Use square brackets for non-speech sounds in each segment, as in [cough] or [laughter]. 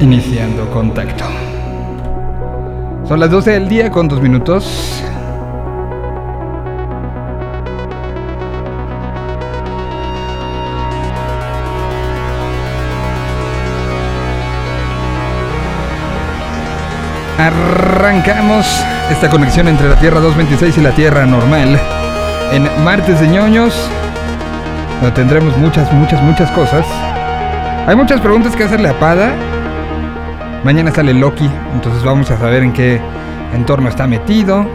iniciando contacto. Son las 12 del día con dos minutos. Arrancamos esta conexión entre la Tierra 226 y la Tierra normal en Martes de ñoños, donde tendremos muchas, muchas, muchas cosas. Hay muchas preguntas que hacerle a Pada. Mañana sale Loki, entonces vamos a saber en qué entorno está metido.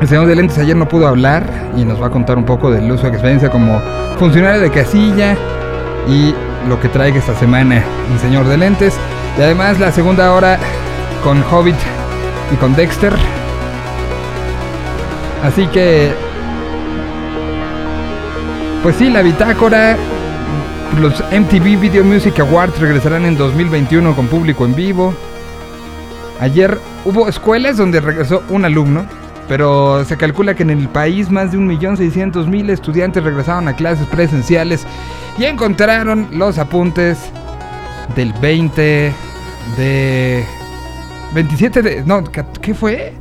El señor de lentes ayer no pudo hablar y nos va a contar un poco del uso de experiencia como funcionario de casilla y lo que traiga esta semana el señor de lentes. Y además la segunda hora con Hobbit y con Dexter. Así que... Pues sí, la bitácora. Los MTV Video Music Awards regresarán en 2021 con público en vivo. Ayer hubo escuelas donde regresó un alumno, pero se calcula que en el país más de 1.600.000 estudiantes regresaron a clases presenciales y encontraron los apuntes del 20 de 27 de. No, ¿qué fue?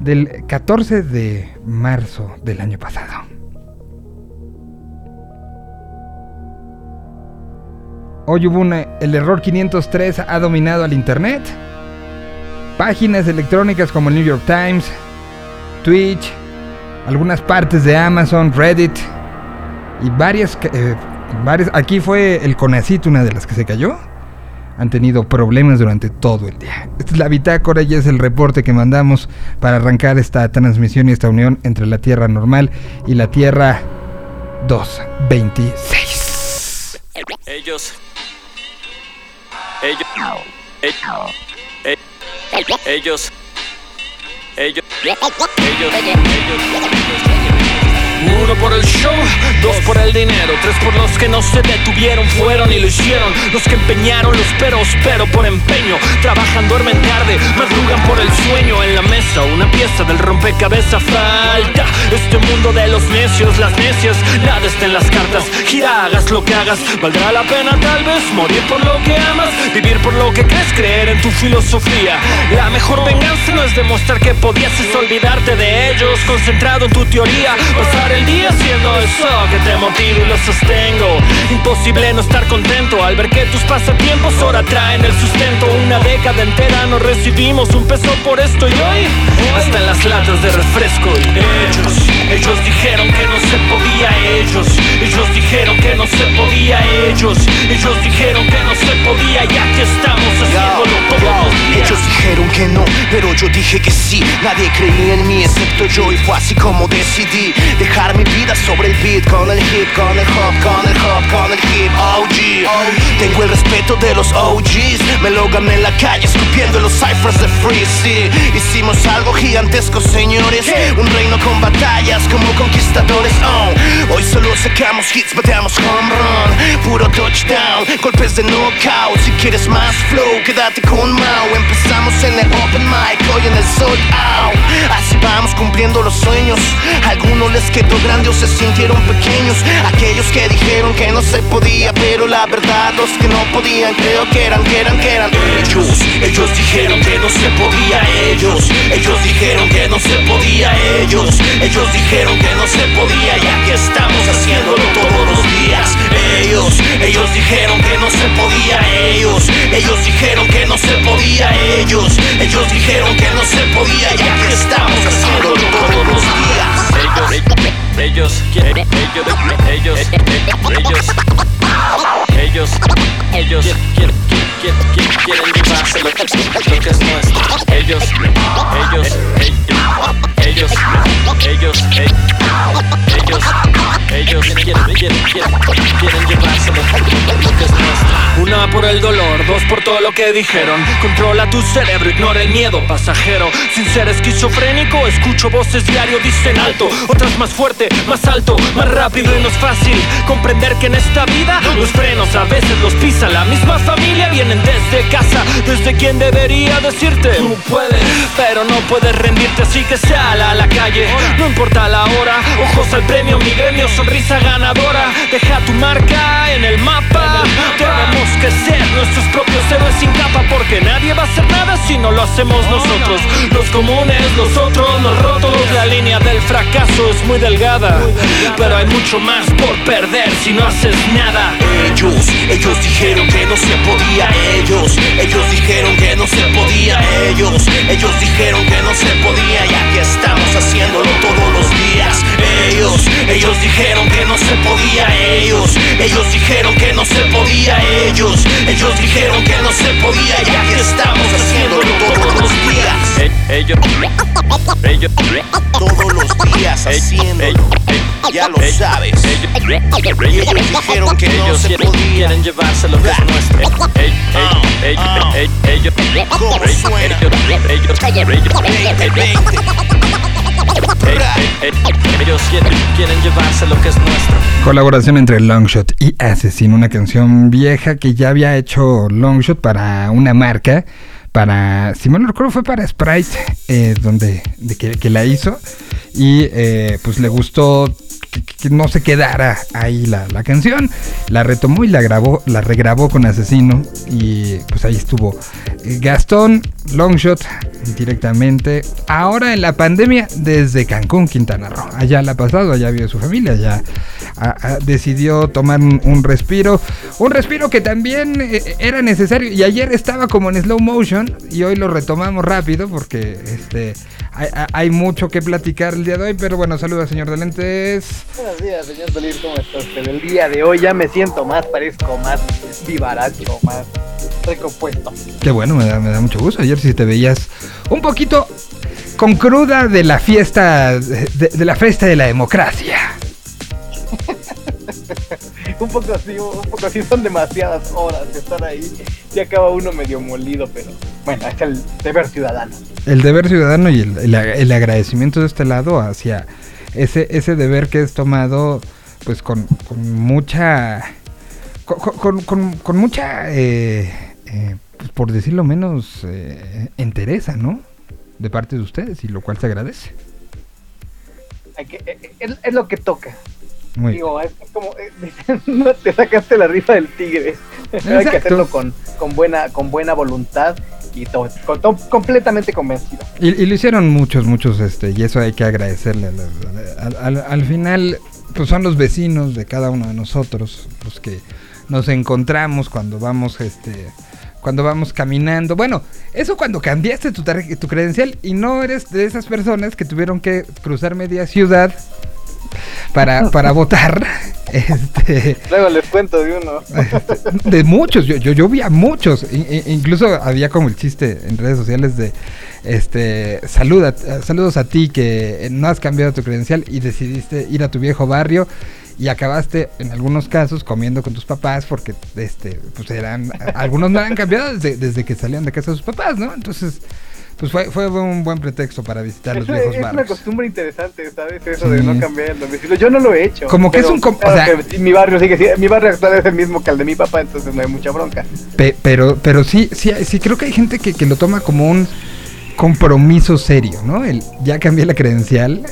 Del 14 de marzo del año pasado. Hoy hubo una, el error 503 ha dominado al Internet. Páginas electrónicas como el New York Times, Twitch, algunas partes de Amazon, Reddit y varias, eh, varias. Aquí fue el Conacit una de las que se cayó han tenido problemas durante todo el día. Esta es la bitácora y es el reporte que mandamos para arrancar esta transmisión y esta unión entre la Tierra normal y la Tierra 226. Ellos. Ellos. Ellos. Ellos. Ellos. Ellos. Uno por el show, dos por el dinero, tres por los que no se detuvieron, fueron y lo hicieron. Los que empeñaron los peros, pero por empeño. Trabajan, duermen tarde, madrugan por el sueño. En la mesa, una pieza del rompecabezas falta. Este mundo de los necios, las necias, nada está en las cartas. Gira, hagas lo que hagas, valdrá la pena tal vez morir por lo que amas, vivir por lo que crees, creer en tu filosofía. La mejor venganza no es demostrar que podías olvidarte de ellos, concentrado en tu teoría, pasar el día haciendo eso que te motiva y lo sostengo. Imposible no estar contento al ver que tus pasatiempos ahora traen el sustento. Una década entera no recibimos un peso por esto y hoy hasta en las latas de refresco. Ellos, ellos dijeron que no se podía. Ellos, ellos dijeron que no se podía. Ellos, ellos dijeron que no se podía. Y aquí estamos haciéndolo todos. Ellos dijeron que no, pero yo dije que sí. Nadie creía en mí excepto yo y fue así como decidí dejar mi vida sobre el beat con el hip, con el hop, con el hop, con el hip. OG, tengo el respeto de los OGs. Me lo gané en la calle escupiendo los ciphers de Freezy. Hicimos algo gigantesco, señores. Un reino con batallas como conquistadores. Oh. Hoy solo sacamos hits, bateamos home run. Puro touchdown, golpes de knockout. Si quieres más flow, quédate con Mao. Empezamos en el open mic, hoy en el sold out. Así vamos cumpliendo los sueños. Algunos les quedó grande o se sintieron pequeños. Aquellos que dijeron que no se podía, pero la verdad, los que no podían, creo que eran, que eran, que eran ellos. Ellos dijeron que no se podía, ellos. Ellos dijeron que no se podía, ellos. Ellos dijeron que no se podía, y aquí estamos haciéndolo todos los días. Ellos, ellos dijeron que no se podía, ellos. Ellos dijeron que no se podía, ellos. Ellos dijeron que no se podía, y aquí estamos haciéndolo todos los días. Ellos, ellos, quieren, ellos, ellos, ellos, ellos, ellos, quieren, quieren, quieren, quieren llevarse lo, que es nuestro. Ellos, ellos, ellos, ellos, ellos, ellos, quieren, quieren, quieren, llevarse lo que es nuestro. Una por el dolor, dos por todo lo que dijeron. Controla tu cerebro, ignora el miedo pasajero. Sin ser esquizofrénico, escucho voces diario, dicen alto. Otras más fuerte, más alto, más rápido y no es fácil comprender que en esta vida los frenos a veces los pisa la misma familia. Vienen desde casa, desde quien debería decirte: Tú puedes, pero no puedes rendirte, así que sal a la calle. No importa la hora, ojos al premio, mi gremio, sonrisa ganadora. Deja tu marca en el mapa. Tenemos que ser nuestros propios héroes sin capa porque nadie va a hacer nada si no lo hacemos nosotros. Los comunes, los otros, los rotos. La línea del fracaso es muy delgada, pero hay mucho más por perder si no haces nada. Ellos, ellos dijeron que no se podía, ellos, ellos dijeron que no se podía, ellos, ellos dijeron que no se podía y aquí estamos haciéndolo todos los días. Ellos, ellos dijeron que no se podía, ellos, ellos dijeron que no se podía, ellos, ellos dijeron que no se podía y aquí estamos haciéndolo todos los días. Ellos, ellos, Todos los días haciéndolo, ya lo sabes. Ellos dijeron que no ellos se podía. Quieren llevarse lo que es nuestro. Ellos, ¿Cómo suena? ellos, ellos, ellos, 2020. Ey, ey, ey, Ellos quieren, quieren llevarse lo que es nuestro. Colaboración entre Longshot y Assassin, una canción vieja que ya había hecho Longshot para una marca, para, si mal no recuerdo, fue para Sprite, eh, donde de que, que la hizo y eh, pues le gustó que, no se quedara ahí la, la canción, la retomó y la grabó, la regrabó con Asesino y pues ahí estuvo eh, Gastón Longshot directamente. Ahora en la pandemia desde Cancún, Quintana Roo. Allá la ha pasado, allá vive su familia, ya ah, ah, decidió tomar un, un respiro. Un respiro que también eh, era necesario. Y ayer estaba como en slow motion y hoy lo retomamos rápido porque este hay, mucho que platicar el día de hoy. Pero bueno, saludos señor de lentes. Buenos días, señor Solir, ¿cómo está usted? El día de hoy ya me siento más, parezco más vivaracho, más recompuesto. Qué bueno, me da, me da mucho gusto. Ayer sí te veías un poquito con cruda de la fiesta, de, de la fiesta de la democracia. [laughs] Un poco así, un poco así, son demasiadas horas de estar ahí. Y acaba uno medio molido, pero bueno, es el deber ciudadano. El deber ciudadano y el, el- el agradecimiento de este lado hacia ese, ese deber que es tomado pues con, con mucha con, con- mucha eh, eh, pues, por decirlo menos eh, entereza, ¿no? De parte de ustedes y lo cual se agradece. Hay que, eh, es, es lo que toca. Muy Digo, es como, eh, [laughs] no te sacaste la rifa del tigre. [laughs] Hay que hacerlo con, con, buena, con buena voluntad y to- con- to- completamente convencido. Y, lo hicieron muchos, muchos, este, y eso hay que agradecerle. Al, al- al- al final, pues son los vecinos de cada uno de nosotros los que nos encontramos cuando vamos, este, cuando vamos caminando. Bueno, eso cuando cambiaste tu, tu credencial y no eres de esas personas que tuvieron que cruzar media ciudad para, [laughs] para votar. [laughs] Este, Luego les cuento de uno. [laughs] de muchos, yo, yo, yo vi a muchos, I- incluso había como el chiste en redes sociales de, este, saluda, saludos a ti que no has cambiado tu credencial y decidiste ir a tu viejo barrio y acabaste en algunos casos comiendo con tus papás porque, este, pues eran, algunos no eran cambiado desde, desde que salían de casa de sus papás, ¿no? Entonces, pues fue, fue un buen pretexto para visitar los Es, una- viejos es una costumbre interesante, ¿sabes? Eso Sí. de no cambiar el domicilio. Yo no lo he hecho. Como que es un o sea- que sí, mi barrio sigue siendo- mi barrio actual es el mismo que el de mi papá, entonces no hay mucha bronca. Pe- pero, pero sí, sí, sí creo que hay gente que, que lo toma como un compromiso serio, ¿no? El ya cambié la credencial,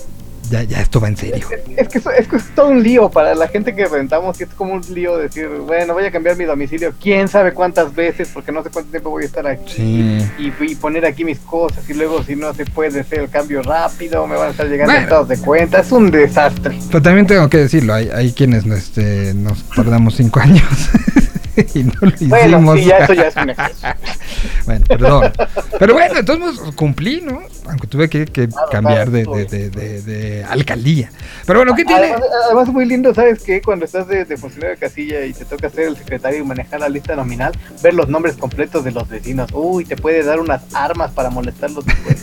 ya, ya esto va en serio. Es que, es que es todo un lío para la gente que rentamos, y es como un lío decir, bueno, voy a cambiar mi domicilio, quién sabe cuántas veces, porque no sé cuánto tiempo voy a estar aquí. Sí. Y, y poner aquí mis cosas, y luego si no se puede hacer el cambio rápido, me van a estar llegando Bueno. estados de cuenta, es un desastre. Pero también tengo que decirlo, hay, hay quienes este, nos tardamos cinco [laughs] años [laughs] y no lo hicimos. Bueno, sí, ya eso ya es un [laughs] bueno, perdón. [laughs] Pero bueno, entonces cumplí, ¿no? Aunque tuve que, que Claro, cambiar de, claro, de, de, de- de alcaldía. Pero bueno, ¿qué tiene? Además, además, muy lindo, ¿sabes qué? Cuando estás de, funcionario de casilla y te toca ser el secretario y manejar la lista nominal, ver los nombres completos de los vecinos. Uy, te puede dar unas armas para molestarlos después.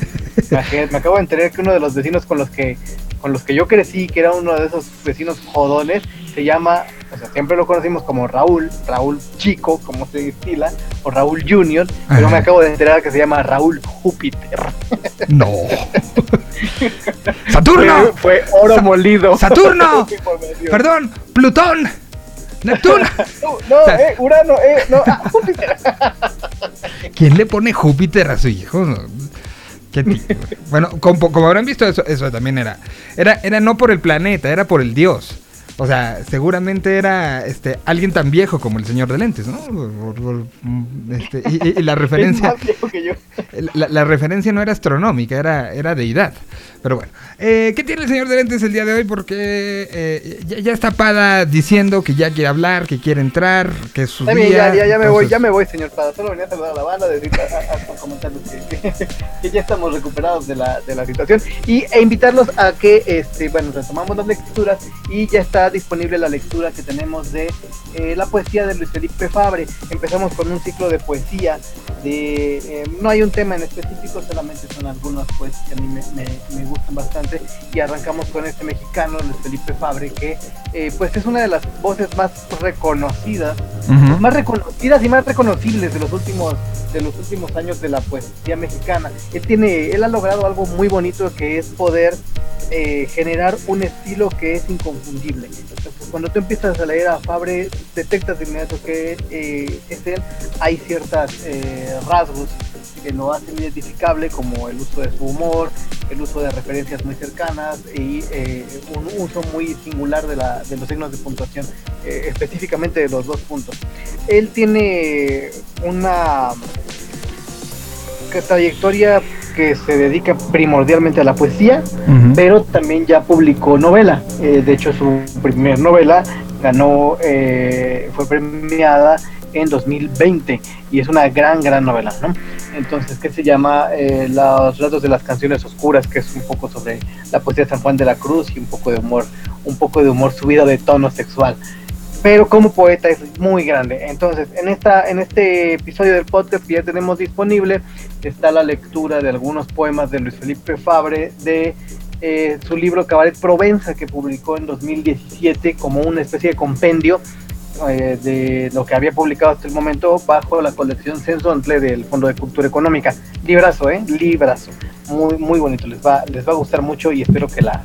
Me acabo de enterar que uno de los vecinos con los que con los que yo crecí, que era uno de esos vecinos jodones, se llama, o sea, siempre lo conocimos como Raúl, Raúl Chico, como se estila, o Raúl Junior, pero Ajá. me acabo de enterar que se llama Raúl Júpiter. No. Saturno. Fue, fue oro Sa- molido. Saturno. [laughs] Perdón, Plutón. Neptuno. [laughs] No, eh, Urano, eh, no, ah, Júpiter. [laughs] ¿Quién le pone Júpiter a su hijo? Qué. Bueno, como, como habrán visto, eso, eso también era, era. Era no por el planeta, era por el dios. O sea, seguramente era este alguien tan viejo como el señor de lentes, ¿no? Mm, este, y, y- y la [laughs] Es referencia, más viejo que yo. la, la referencia no era astronómica, era, era deidad. Pero bueno, eh, ¿qué tiene el señor de lentes el día de hoy? Porque eh, ya, ya está Pada diciendo que ya quiere hablar, que quiere entrar, que es su día. ya, ya, ya me voy, ya me voy, señor Pada. Solo venía a saludar a la banda, decir, a, a- a comentarles que, que- que ya estamos recuperados de la, de la situación y, e invitarlos a que, este, bueno, retomamos las lecturas y ya está disponible la lectura que tenemos de eh, la poesía de Luis Felipe Fabre. Empezamos con un ciclo de poesía. De, eh, no hay un tema en específico, solamente son algunas poesías que a mí me, me- me gustan bastante y arrancamos con este mexicano, Luis Felipe Fabre, que eh, pues es una de las voces más reconocidas más reconocidas y más reconocibles de los últimos de los últimos años de la poesía mexicana. Él tiene, él ha logrado algo muy bonito que es poder eh, generar un estilo que es inconfundible. Entonces, cuando tú empiezas a leer a Fabre, detectas de inmediato que eh, es él. Hay ciertos rasgos que lo hacen identificable, como el uso de su humor, el uso de referencias muy cercanas y eh, un uso muy singular de, la, de los signos de puntuación, eh, específicamente de los dos puntos. Él tiene una trayectoria que se dedica primordialmente a la poesía, Ujú. pero también ya publicó novela. Eh, de hecho, su primer novela ganó, eh, fue premiada en 2020 y es una gran, gran novela, ¿no? Entonces, que se llama eh, Los ratos de las canciones oscuras, que es un poco sobre la poesía de San Juan de la Cruz y un poco de humor, un poco de humor subido de tono sexual. Pero como poeta es muy grande. Entonces, en esta, en este episodio del podcast que ya tenemos disponible, está la lectura de algunos poemas de Luis Felipe Fabre de eh, su libro Cabaret Provenza que publicó en 2017 como una especie de compendio eh, de lo que había publicado hasta el momento bajo la colección Sensontle del Fondo de Cultura Económica. Librazo, ¿eh? Librazo. Muy, muy bonito. Les va, les va a gustar mucho y espero que la,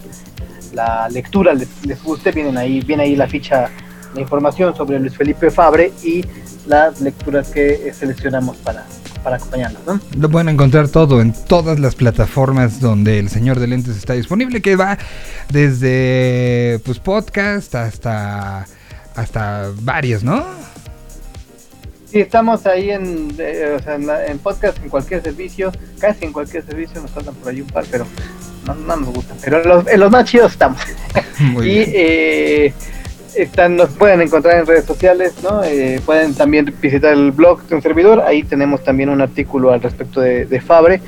la lectura les, les guste. Vienen ahí, viene ahí la ficha, la información sobre Luis Felipe Fabre y las lecturas que seleccionamos para, para acompañarnos, ¿no? Lo pueden encontrar todo en todas las plataformas donde el señor de lentes está disponible, que va desde pues podcast hasta hasta varios, ¿no? Sí, estamos ahí en, eh, o sea, en, la- en podcast, en cualquier servicio, casi en cualquier servicio, nos faltan por ahí un par, pero no, no nos gustan. Pero en los, en los más chidos estamos. [laughs] Muy y bien. eh, están, nos pueden encontrar en redes sociales, ¿no? Eh, pueden también visitar el blog de un servidor, ahí tenemos también un artículo al respecto de, de Fabre,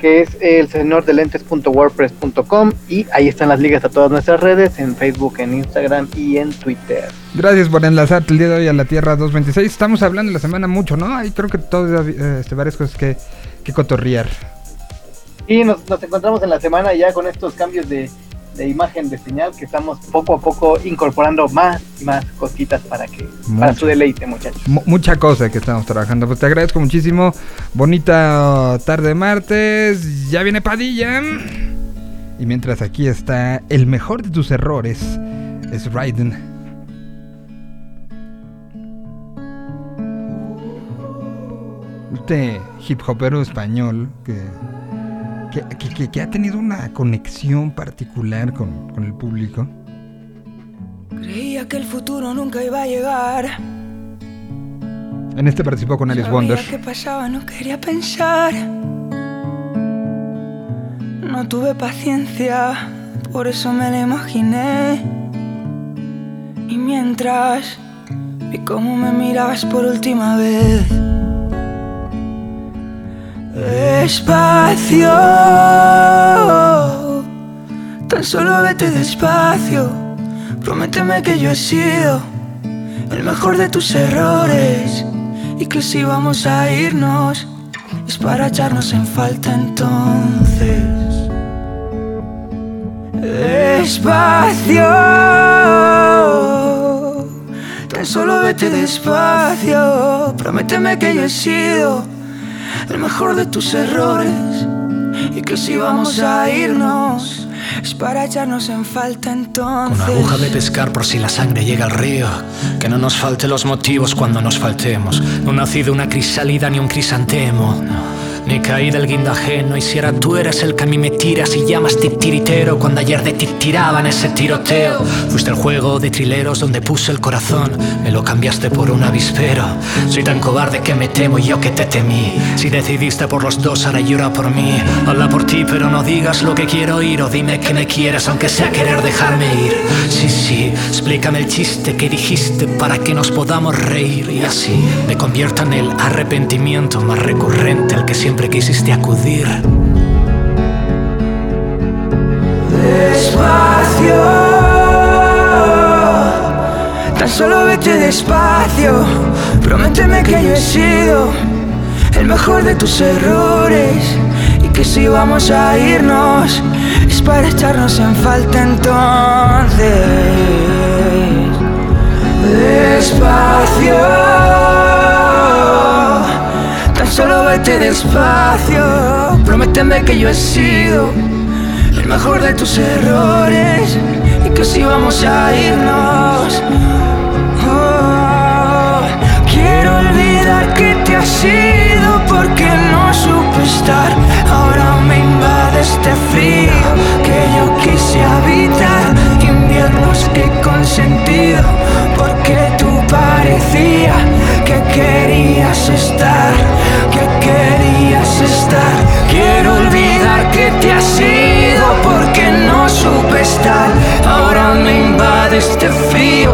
que es el señor de lentes.wordpress.com y ahí están las ligas a todas nuestras redes, en Facebook, en Instagram y en Twitter. Gracias por enlazarte el día de hoy a la Tierra 226. Estamos hablando la semana mucho, ¿no? Hay creo que todavía eh, este, varias cosas que, que cotorrear. Y nos, nos encontramos en la semana ya con estos cambios de, de imagen, de señal, que estamos poco a poco incorporando más y más cositas para que para su deleite, muchachos. Mu- mucha cosa que estamos trabajando. Pues te agradezco muchísimo. Bonita tarde martes. Ya viene Padilla. Y mientras aquí está el mejor de tus errores, es Raiden. Este hip hopero español que, que, que- que- que ha tenido una conexión particular con, con el público. Creía que el futuro nunca iba a llegar. En este participó con Alice Wonder. Sabía qué pasaba, no quería pensar. No tuve paciencia, por eso me la imaginé. Y mientras vi cómo me mirabas por última vez. Despacio, tan solo vete despacio. Prométeme que yo he sido el mejor de tus errores y que si vamos a irnos es para echarnos en falta entonces. Despacio, tan solo vete despacio. Prométeme que yo he sido el mejor de tus errores y que si vamos a irnos es para echarnos en falta entonces. Con aguja de pescar por si la sangre llega al río. Que no nos falte los motivos cuando nos faltemos. No nacido una crisálida ni un crisantemo. No, Ni caí del guindo ajeno y si ahora tú eres el que a mí me tiras y llamas titiritero cuando ayer de ti tiraban ese tiroteo. Fuiste el juego de trileros donde puse el corazón, me lo cambiaste por un avispero. Soy tan cobarde que me temo y yo que te temí. Si decidiste por los dos, ahora llora por mí. Habla por ti, pero no digas lo que quiero oír o dime que me quieres aunque sea querer dejarme ir. Sí, sí, explícame el chiste que dijiste para que nos podamos reír y así me convierta en el arrepentimiento más recurrente al que siempre quisiste acudir. Despacio, tan solo vete despacio. Prométeme que yo he sido el mejor de tus errores y que si vamos a irnos es para echarnos en falta entonces. Despacio, solo vete despacio. Prométeme que yo he sido el mejor de tus errores y que si vamos a irnos. Oh, quiero olvidar que te has ido porque no supe estar. Ahora me invade este frío que yo quise habitar. Inviernos que he consentido porque tú parecía que querías estar, Quiero olvidar que te has ido porque no supe estar. Ahora me invade este frío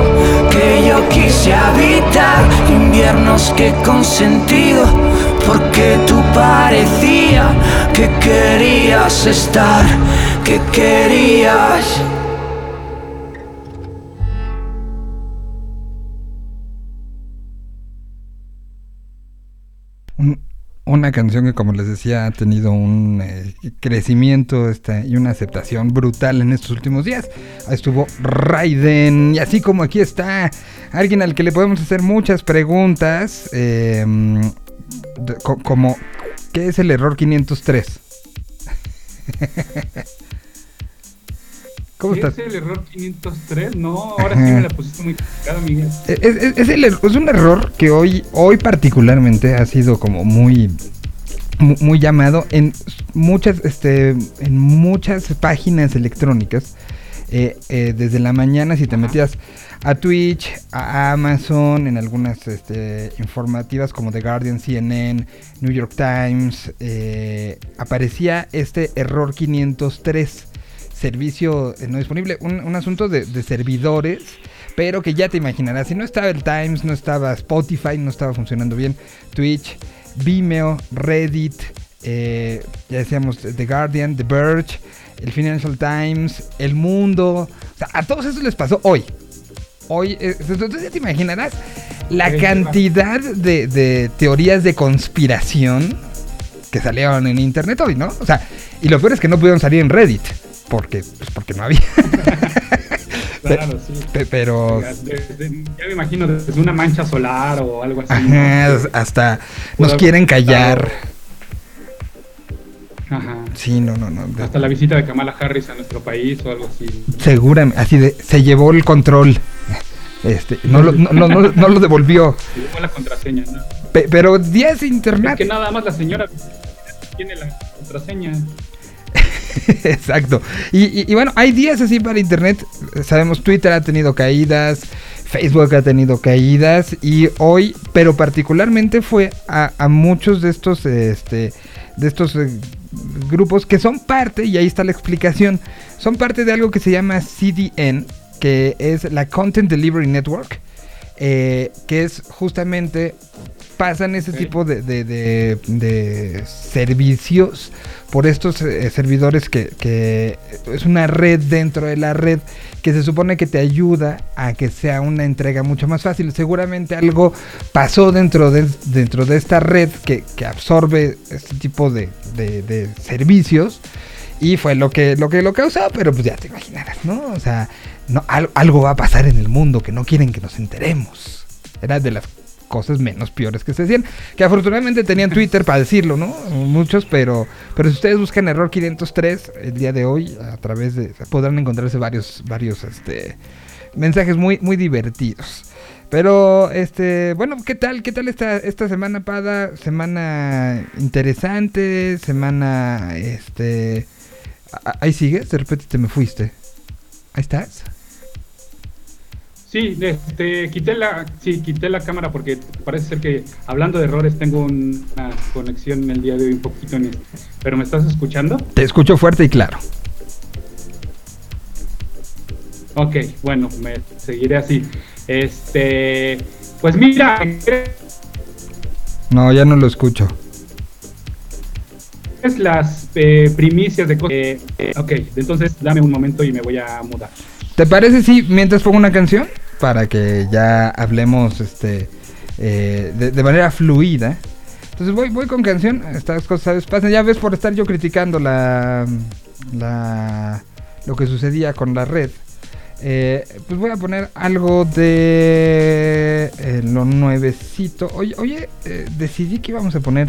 que yo quise habitar. Inviernos que he consentido porque tú parecía que querías estar, que querías. Una canción que, como les decía, ha tenido un eh, crecimiento y una aceptación brutal en estos últimos días. Estuvo Raiden, y así como aquí está alguien al que le podemos hacer muchas preguntas, co- como, ¿qué es el error 503? [laughs] ¿Cómo ¿Qué estás? es el error 503? No, ahora sí me la pusiste muy complicada, Miguel. Es, es- es el er- es un error que hoy, hoy particularmente ha sido como muy, mu- muy llamado en muchas, este, en muchas páginas electrónicas. Eh, eh, desde la mañana, si te metías a Twitch, a Amazon, en algunas este, informativas como The Guardian, CNN, New York Times, eh, aparecía este error 503 servicio eh, no disponible, un, un asunto de, de servidores, pero que ya te imaginarás, si no estaba el Times, no estaba Spotify, no estaba funcionando bien, Twitch, Vimeo, Reddit, eh, ya decíamos The Guardian, The Verge, el Financial Times, El Mundo, o sea, a todos esos les pasó hoy. Hoy, eh, entonces ya te imaginarás la cantidad de, de teorías de conspiración que salieron en internet hoy, ¿no? O sea, y lo peor es que no pudieron salir en Reddit, porque, pues porque no había. [laughs] Claro, sí. Pe- Pero, ya me imagino desde una mancha solar o algo así. ajá, ¿no? hasta nos quieren callar. Ajá. Sí, no, no, no. Hasta la visita de Kamala Harris a nuestro país o algo así. Seguramente, así de, se llevó el control. Este, no lo, no, no- no- no lo devolvió. Y luego la contraseña, ¿no? Pe- pero 10 Es internet. que nada más la señora tiene la contraseña. [laughs] Exacto. Y, bueno, hay días así para internet. Sabemos, Twitter ha tenido caídas, Facebook ha tenido caídas. Y hoy, pero particularmente fue a, a muchos de estos, este, de estos eh, grupos que son parte, y ahí está la explicación, son parte de algo que se llama CDN, que es la Content Delivery Network. Eh, que es justamente pasan ese tipo de, de- de- de servicios por estos eh, servidores que, que es una red dentro de la red que se supone que te ayuda a que sea una entrega mucho más fácil. Seguramente algo pasó dentro de, dentro de esta red que, que absorbe este tipo de servicios y fue lo que lo que lo causó, pero pues ya te imaginarás, ¿no? O sea, no, al- algo va a pasar en el mundo que no quieren que nos enteremos. Era de las cosas menos peores que se decían. Que afortunadamente tenían Twitter para decirlo, ¿no? Muchos, pero, pero si ustedes buscan error 503 el día de hoy, a través de. podrán encontrarse varios, varios este, mensajes muy, muy divertidos. Pero, este, bueno, ¿qué tal? ¿Qué tal esta, esta semana, Pada? Semana interesante, semana, este... Ahí sigues, de repente te me fuiste. ¿Ahí estás? Sí, este, quité la, sí, quité la cámara porque parece ser que hablando de errores tengo un- una conexión en el día de hoy un poquito en Pero ¿me estás escuchando? Te escucho fuerte y claro. Ok, bueno, me seguiré así. Este, pues mira, No, ya no lo escucho. es las eh, primicias de cosas. eh, ok, entonces dame un momento y me voy a mudar. ¿Te parece si mientras pongo una canción? Para que ya hablemos este eh, de, manera fluida. Entonces voy, con canción. Estas cosas pasan. Ya ves por estar yo criticando la, la lo que sucedía con la red. Eh, pues voy a poner algo de eh, lo nuevecito. Oye, oye decidí que íbamos a poner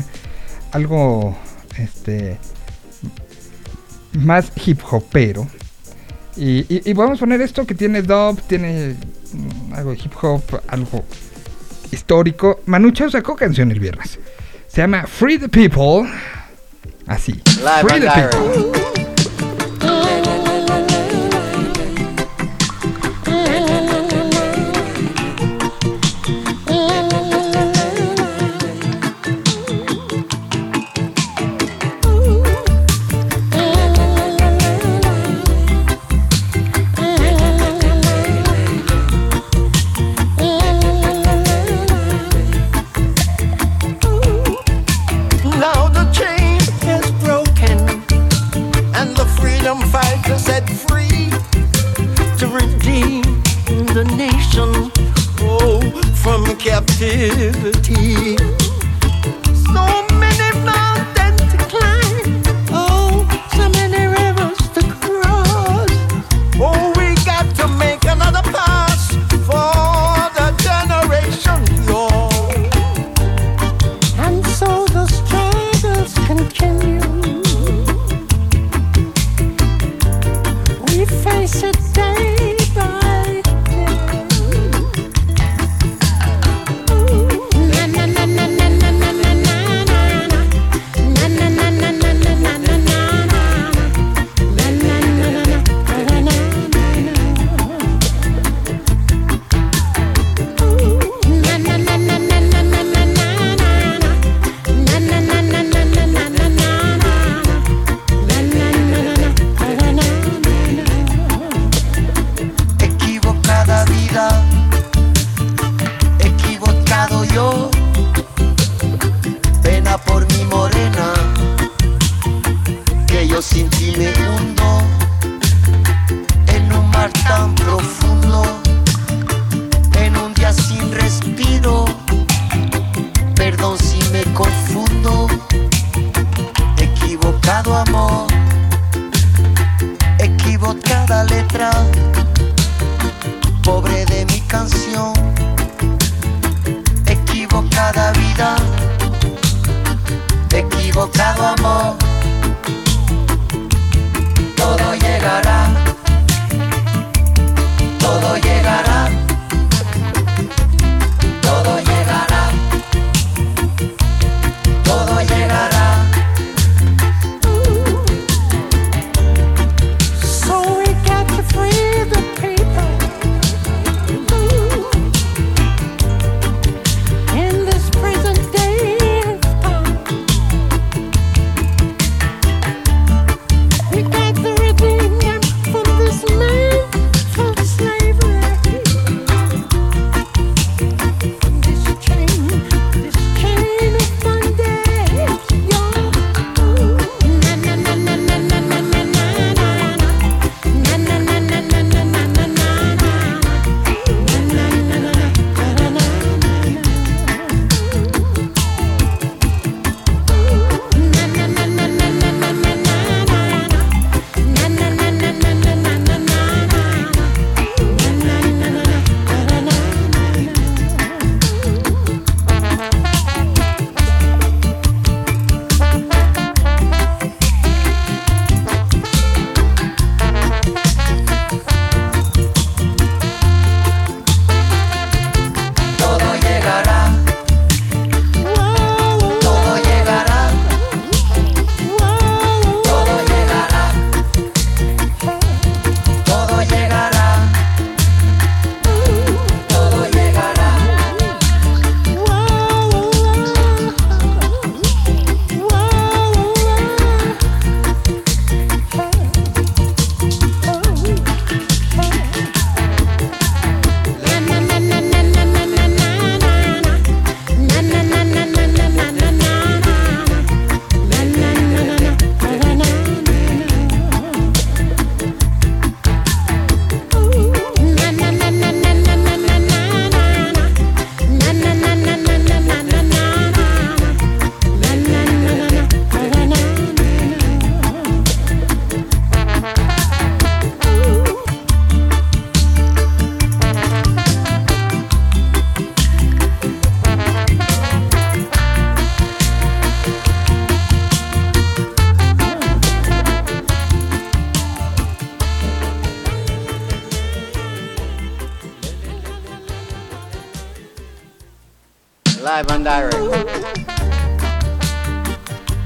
algo este más hip hopero. Y, y, y vamos a poner esto que tiene dub, tiene mm, algo de hip hop, algo histórico. Manu Chao sacó canción el viernes. Se llama Free the People. Así. Live Free the. People.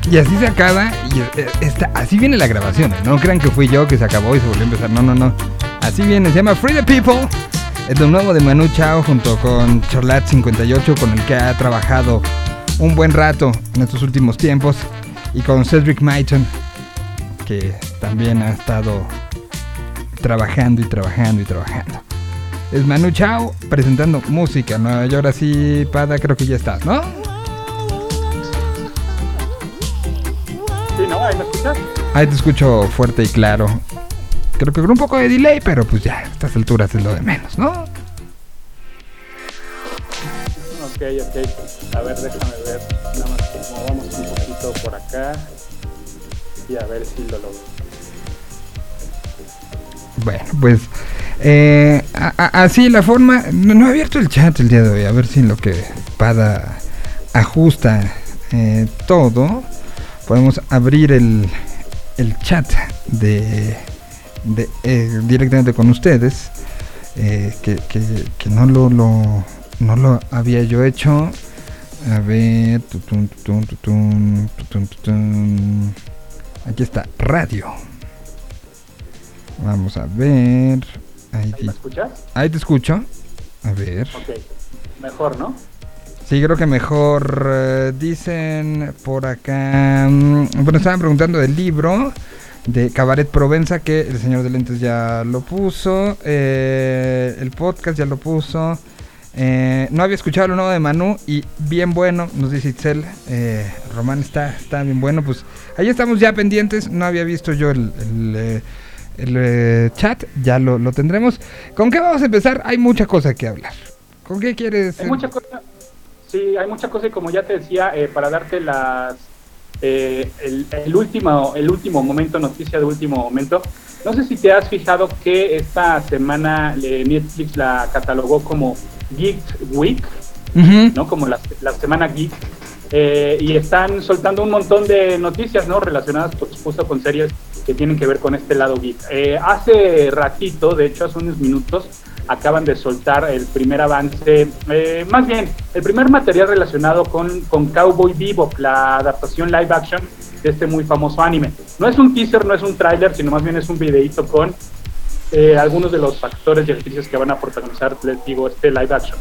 Y así se acaba y está, así viene la grabación. ¿eh? No crean que fui yo que se acabó y se volvió a empezar. No, no, no. Así viene. Se llama Free the People. Es lo nuevo de Manu Chao junto con Charlotte 58 con el que ha trabajado un buen rato en estos últimos tiempos. Y con Cedric Maiton que también ha estado trabajando y trabajando y trabajando. Es Manu Chao presentando música. ¿no? Y ahora sí, Pada, creo que ya estás, ¿no? Sí, ¿no? ¿Ahí me escuchas? Ahí te escucho fuerte y claro. Creo que con un poco de delay, pero pues ya, a estas alturas es lo de menos, ¿no? Ok, ok. A ver, déjame ver. Nada más que movamos un poquito por acá. Y a ver si lo logro. Bueno, pues eh, así la forma. No, he abierto el chat el día de hoy. A ver si en lo que Pada ajusta eh, todo, podemos abrir el, el chat de, eh, directamente con ustedes. que, que- que no lo, lo- no lo había yo hecho. A ver. Aquí está, radio. Vamos a ver. Ahí, ¿Ahí di- me escuchas? ahí te escucho. A ver. Ok. Mejor, ¿no? Sí, creo que mejor. eh, dicen por acá. mm, Bueno, estaban preguntando del libro de Cabaret Provenza, que el señor de lentes ya lo puso. eh, el podcast ya lo puso. eh, no había escuchado lo nuevo de Manu y bien bueno, nos dice Itzel. eh, Román está, está bien bueno. Pues ahí estamos ya pendientes. No había visto yo el, el, el, eh, chat, ya lo, lo tendremos. ¿Con qué vamos a empezar? Hay mucha cosa que hablar. ¿Con qué quieres? Hay eh, mucha cosa. Sí, hay mucha cosa y como ya te decía, eh, para darte las eh, el, el último el último momento, noticia de último momento. No sé si te has fijado que esta semana Netflix la catalogó como Geek Week. ¿no? Como la, la semana geek. Y están soltando un montón de noticias, ¿no? Relacionadas, por supuesto, con series que tienen que ver con este lado geek. Eh, hace ratito, de hecho, hace unos minutos, acaban de soltar el primer avance, eh, más bien, el primer material relacionado con, con Cowboy Bebop, la adaptación live action de este muy famoso anime. No es un teaser, no es un tráiler, sino más bien es un videíto con eh, algunos de los actores y actrices que van a protagonizar, les digo, este live action.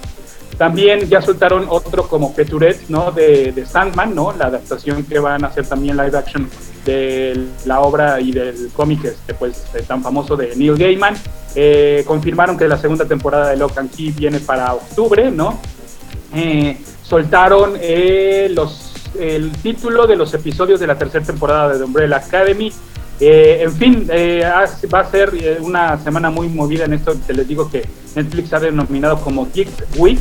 También ya soltaron otro como Peturet, ¿no? De, de Sandman, ¿no? La adaptación que van a hacer también live action de la obra y del cómic este, pues, eh, tan famoso de Neil Gaiman. Eh, confirmaron que la segunda temporada de Lock and Key viene para octubre, ¿no? Eh, soltaron eh, los, el título de los episodios de la tercera temporada de The Umbrella Academy. En fin, va a ser una semana muy movida en esto. Te les digo que Netflix ha denominado como Geek Week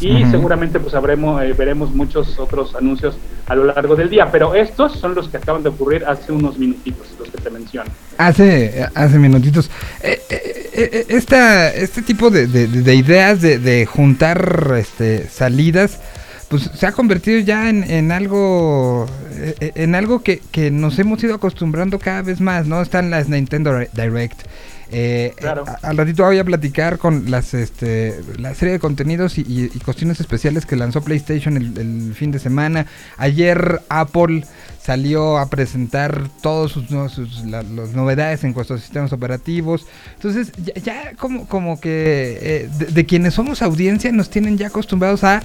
y seguramente pues habremos, eh, veremos muchos otros anuncios a lo largo del día. Pero estos son los que acaban de ocurrir hace unos minutitos, los que te menciono. Hace, hace minutitos. Eh, eh, eh, esta, este tipo de, de- de ideas de, de juntar este, salidas, pues se ha convertido ya en, en algo, en algo que, que nos hemos ido acostumbrando cada vez más, ¿no? Están las Nintendo Direct. Eh, Claro. al ratito voy a platicar con las este la serie de contenidos y, y- y cuestiones especiales que lanzó PlayStation el, el fin de semana. Ayer Apple salió a presentar todos sus, no- sus- la- las novedades en cuanto a sistemas operativos. Entonces, ya, ya como, como que eh, de, de quienes somos audiencia nos tienen ya acostumbrados a...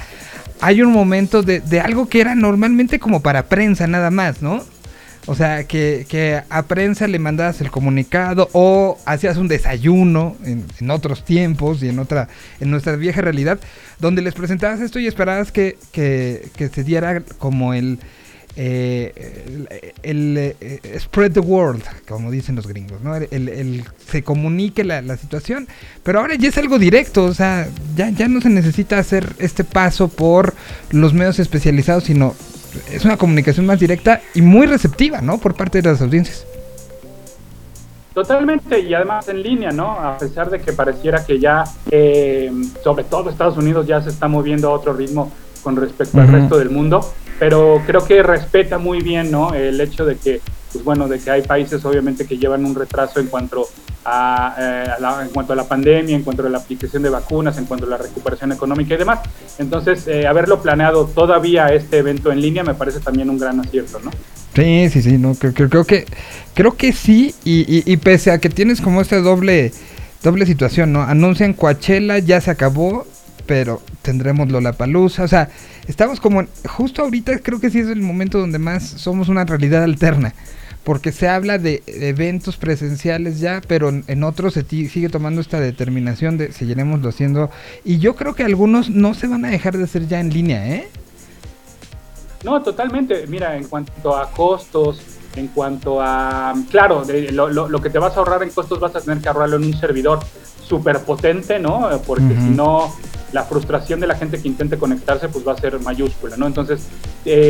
Hay un momento de, de algo que era normalmente como para prensa nada más, ¿no? O sea, que, que a prensa le mandabas el comunicado o hacías un desayuno en, en otros tiempos y en otra, en nuestra vieja realidad, donde les presentabas esto y esperabas que, que, que se diera como el, eh, el, eh, spread the world, como dicen los gringos, ¿no? El- el- se comunique la, la situación, pero ahora ya es algo directo, o sea, ya, ya no se necesita hacer este paso por los medios especializados, sino es una comunicación más directa y muy receptiva, ¿no? Por parte de las audiencias. Totalmente, y además en línea, ¿no? A pesar de que pareciera que ya, eh, sobre todo Estados Unidos, ya se está moviendo a otro ritmo con respecto al resto del mundo, pero creo que respeta muy bien, ¿no? El hecho de que, pues bueno, de que hay países obviamente que llevan un retraso en cuanto a, eh, en cuanto a la pandemia, en cuanto a la aplicación de vacunas, en cuanto a la recuperación económica y demás. Entonces, eh, haberlo planeado todavía este evento en línea me parece también un gran acierto, ¿no? Sí, sí, sí, no, creo, creo, creo que creo que sí y, y- y pese a que tienes como esta doble doble situación, ¿no? Anuncian Coachella, ya se acabó, pero tendremos Lollapalooza, o sea, estamos como justo ahorita creo que sí es el momento donde más somos una realidad alterna. Porque se habla de eventos presenciales ya, pero en, otros se sigue tomando esta determinación de seguiremoslo haciendo. Y yo creo que algunos no se van a dejar de hacer ya en línea, ¿eh? No, totalmente. Mira, en cuanto a costos, en cuanto a... Claro, de- lo, lo- lo que te vas a ahorrar en costos vas a tener que ahorrarlo en un servidor súper potente, ¿no? Porque si no, la frustración de la gente que intente conectarse pues va a ser mayúscula, ¿no? Entonces,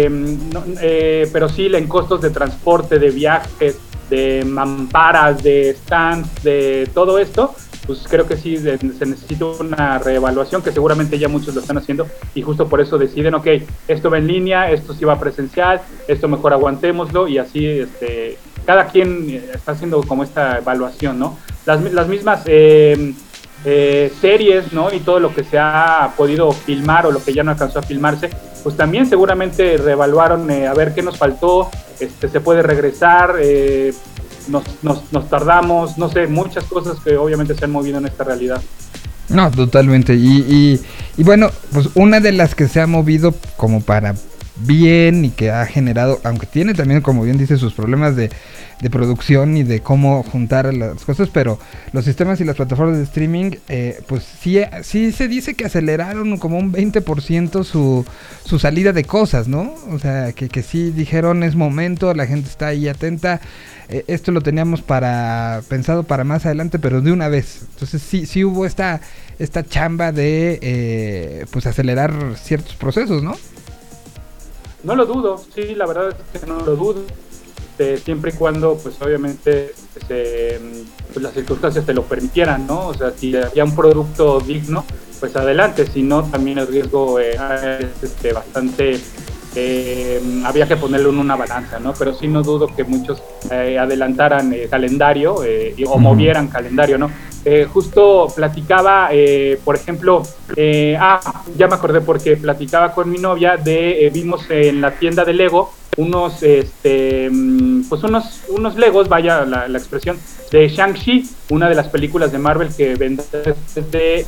no- eh, pero sí, en costos de transporte, de viajes, de mamparas, de stands, de todo esto, pues creo que sí se necesita una reevaluación que seguramente ya muchos lo están haciendo y justo por eso deciden, ok, esto va en línea, esto sí va presencial, esto mejor aguantémoslo y así este, cada quien eh, está haciendo como esta evaluación, ¿no? Las, las mismas eh, eh, series, ¿no? Y todo lo que se ha podido filmar o lo que ya no alcanzó a filmarse, pues también seguramente reevaluaron eh, a ver qué nos faltó, este, se puede regresar, eh, nos, nos, nos tardamos, no sé, muchas cosas que obviamente se han movido en esta realidad. No, totalmente. Y, y, y bueno, pues una de las que se ha movido como para bien y que ha generado, aunque tiene también, como bien dice, sus problemas de, de producción y de cómo juntar las cosas, pero los sistemas y las plataformas de streaming, eh, pues sí, sí se dice que aceleraron como un 20% su, su salida de cosas, ¿no? O sea, que, que sí dijeron es momento, la gente está ahí atenta. eh, esto lo teníamos para pensado para más adelante, pero de una vez. Entonces sí, sí hubo esta, esta chamba de eh, pues acelerar ciertos procesos, ¿no? No lo dudo, sí, la verdad es que no lo dudo. Este, siempre y cuando, pues obviamente, mm, pues, las circunstancias te lo permitieran, ¿no? O sea, si había un producto digno, pues adelante, si no, también el riesgo eh, es este, bastante... eh, había que ponerlo en una balanza, ¿no? Pero sí no dudo que muchos eh, adelantaran eh, calendario eh, y- o movieran calendario, ¿no? Eh, justo platicaba, eh, por ejemplo, eh, ah, ya me acordé porque platicaba con mi novia de, vimos en la tienda de Lego unos, este, mm, pues unos, unos Legos, vaya la, la expresión, de Shang-Chi, una de las películas de Marvel que vende desde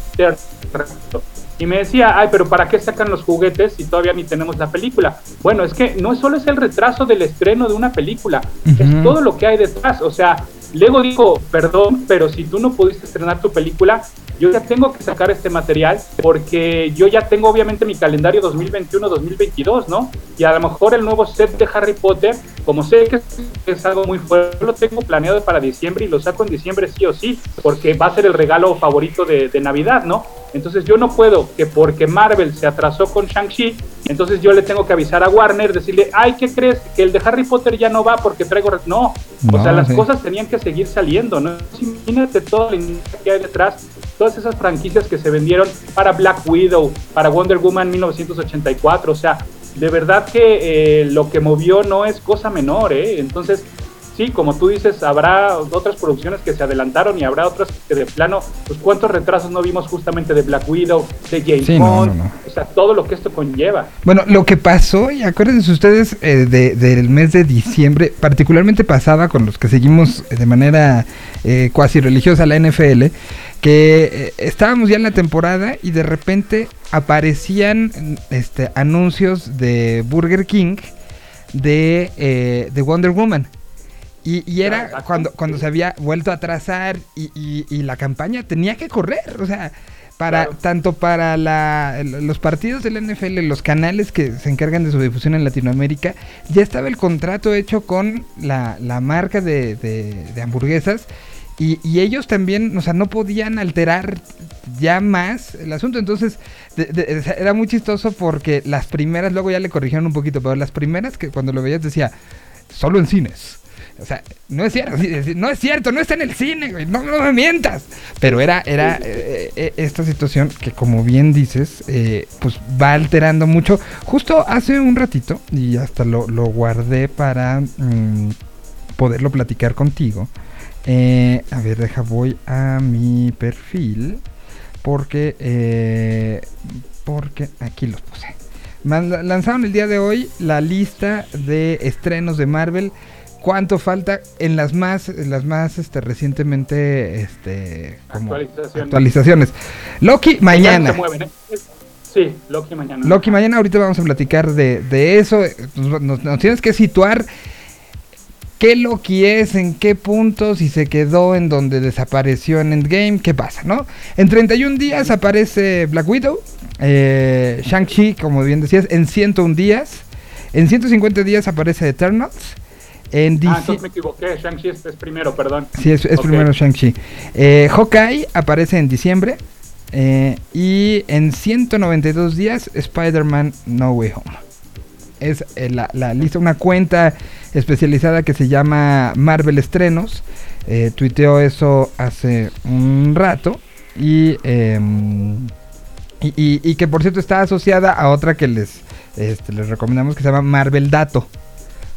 y me decía, ay, pero ¿para qué sacan los juguetes si todavía ni tenemos la película? Bueno, es que no solo es el retraso del estreno de una película, es todo lo que hay detrás. O sea, Lego dijo, perdón, pero si tú no pudiste estrenar tu película, yo ya tengo que sacar este material porque yo ya tengo obviamente mi calendario 2021-2022, ¿no? Y a lo mejor el nuevo set de Harry Potter, como sé que es algo muy fuerte, lo tengo planeado para diciembre y lo saco en diciembre sí o sí, porque va a ser el regalo favorito de, de Navidad, ¿no? Entonces yo no puedo que porque Marvel se atrasó con Shang-Chi, entonces yo le tengo que avisar a Warner, decirle, ay, ¿qué crees? Que el de Harry Potter ya no va porque traigo... re-". No, o sea, las sí. cosas tenían que seguir saliendo, ¿no? Imagínate todo la industria que hay detrás, todas esas franquicias que se vendieron para Black Widow, para Wonder Woman 1984, o sea, de verdad que eh, lo que movió no es cosa menor, ¿eh? Entonces, sí, como tú dices, habrá otras producciones que se adelantaron y habrá otras que de plano, pues cuántos retrasos no vimos justamente de Black Widow, de James Sí, no, Bond, no, no. o sea, todo lo que esto conlleva. Bueno, lo que pasó, y acuérdense ustedes eh, de- del mes de diciembre, particularmente pasaba con los que seguimos eh, de manera eh, cuasi religiosa la NFL, que eh, estábamos ya en la temporada y de repente aparecían este, anuncios de Burger King de, de Wonder Woman. Y, y era cuando, cuando se había vuelto a atrasar y, y- y la campaña tenía que correr. O sea, para Claro. tanto para la- los partidos del NFL, los canales que se encargan de su difusión en Latinoamérica, ya estaba el contrato hecho con la, la marca de, de- de hamburguesas. Y, y ellos también, o sea, no podían alterar ya más el asunto. Entonces, de- de- era muy chistoso porque las primeras, luego ya le corrigieron un poquito, pero las primeras que cuando lo veías decía, solo en cines. O sea, no es cierto, no es cierto, no está en el cine, güey, no, no me mientas. Pero era, era eh, eh, esta situación que, como bien dices, eh, pues va alterando mucho. Justo hace un ratito, y hasta lo, lo guardé para mm, poderlo platicar contigo. eh, a ver, deja, voy a mi perfil. Porque, eh, porque aquí los puse. Lanzaron el día de hoy la lista de estrenos de Marvel. ¿Cuánto falta en las más, en las más este, recientemente este, como Actualizaciones. actualizaciones? Loki mañana. Mueven, ¿eh? Sí, Loki mañana. Loki mañana, ahorita vamos a platicar de, de eso. Nos, nos- nos tienes que situar qué Loki es, en qué punto, si se quedó en donde desapareció en Endgame, qué pasa, ¿no? En 31 días aparece Black Widow, eh, Shang-Chi, como bien decías, en 101 días. En 150 días aparece Eternals. En Ah, entonces me equivoqué. Shang-Chi es, es primero, perdón. Sí, es, primero Shang-Chi. Eh, Hawkeye aparece en diciembre. eh, y en 192 días, Spider-Man No Way Home. Es eh, la, la lista, una cuenta especializada que se llama Marvel Estrenos. Eh, tuiteó eso hace un rato. Y, em, y, y- y que por cierto está asociada a otra que les, este, les recomendamos que se llama Marvel Dato.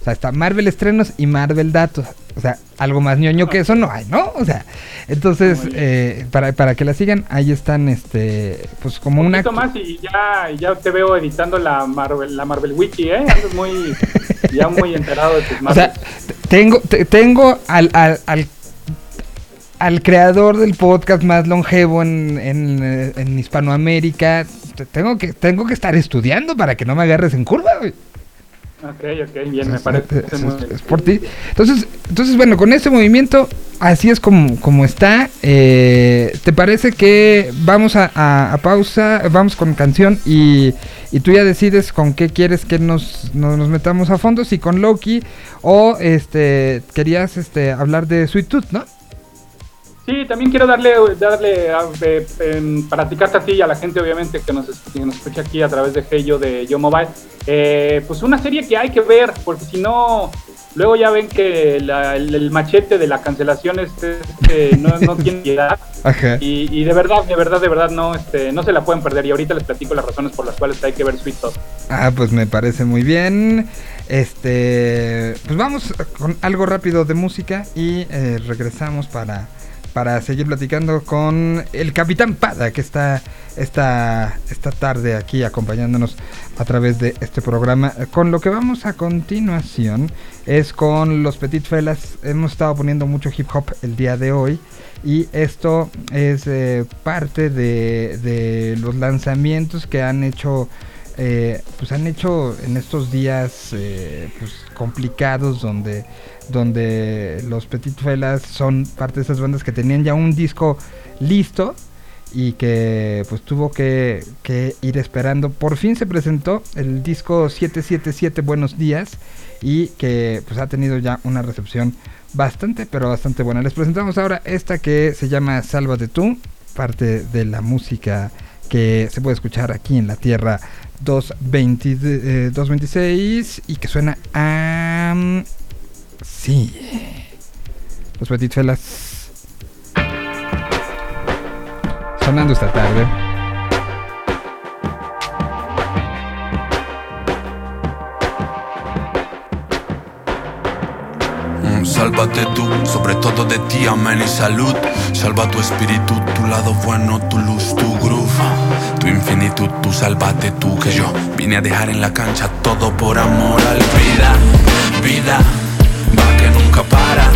O sea, está Marvel Estrenos y Marvel Datos. O sea, algo más ñoño que eso no hay, ¿no? O sea, entonces, eh, para, para que la sigan, ahí están, este, pues como Un una... poquito más y ya, ya te veo editando la Marvel, la Marvel Wiki, ¿eh? Andas muy, [laughs] ya muy enterado de tus O Marvel. sea, t- tengo, te- tengo al, al, al, al creador del podcast más longevo en, en, eh, en Hispanoamérica. Te- Tengo que, tengo que estar estudiando para que no me agarres en curva, güey. Ok, ok, bien, me parece es- por ti. Entonces, entonces, bueno, con este movimiento, así es como, como está. Eh, ¿Te parece que vamos a, a- a pausa, vamos con canción y, y tú ya decides con qué quieres que nos, nos, nos metamos a fondo? Si con Loki o este querías este hablar de Sweet Tooth, ¿no? Sí, también quiero darle, darle a- eh, para platicarte a ti y a la gente, obviamente, que nos, que nos escucha aquí a través de Heyo de Yo Mobile, eh, pues una serie que hay que ver, porque si no, luego ya ven que la- el, el machete de la cancelación este, este, no, no tiene [laughs] piedad. Ajá. Y, y de verdad, de verdad, de verdad, no, este, no se la pueden perder. Y ahorita les platico las razones por las cuales hay que ver Sweet Tooth. Ah, pues me parece muy bien. Este, pues vamos con algo rápido de música y eh, regresamos para, para seguir platicando con el Capitán Pada que está esta, esta tarde aquí acompañándonos a través de este programa. Con lo que vamos a continuación es con los Petit Felas. Hemos estado poniendo mucho hip hop el día de hoy. Y esto es eh, parte de, de los lanzamientos que han hecho eh, pues han hecho en estos días eh, pues complicados donde donde los Petit Felas son parte de esas bandas que tenían ya un disco listo y que pues tuvo que, ir esperando. Por fin se presentó el disco 777 Buenos Días y que pues ha tenido ya una recepción bastante pero bastante buena. Les presentamos ahora esta que se llama Sálvate tú, parte de la música que se puede escuchar aquí en la Tierra 220, eh, 226 y que suena a... sí. Los Petit Felas. Sonando esta tarde. Mm, Sálvate tú, sobre todo de ti, amén y salud. Salva tu espíritu, tu lado bueno, tu luz, tu groove. Tu infinitud, tú sálvate tú, que yo vine a dejar en la cancha todo por amor al vida. Vida, va que nunca para.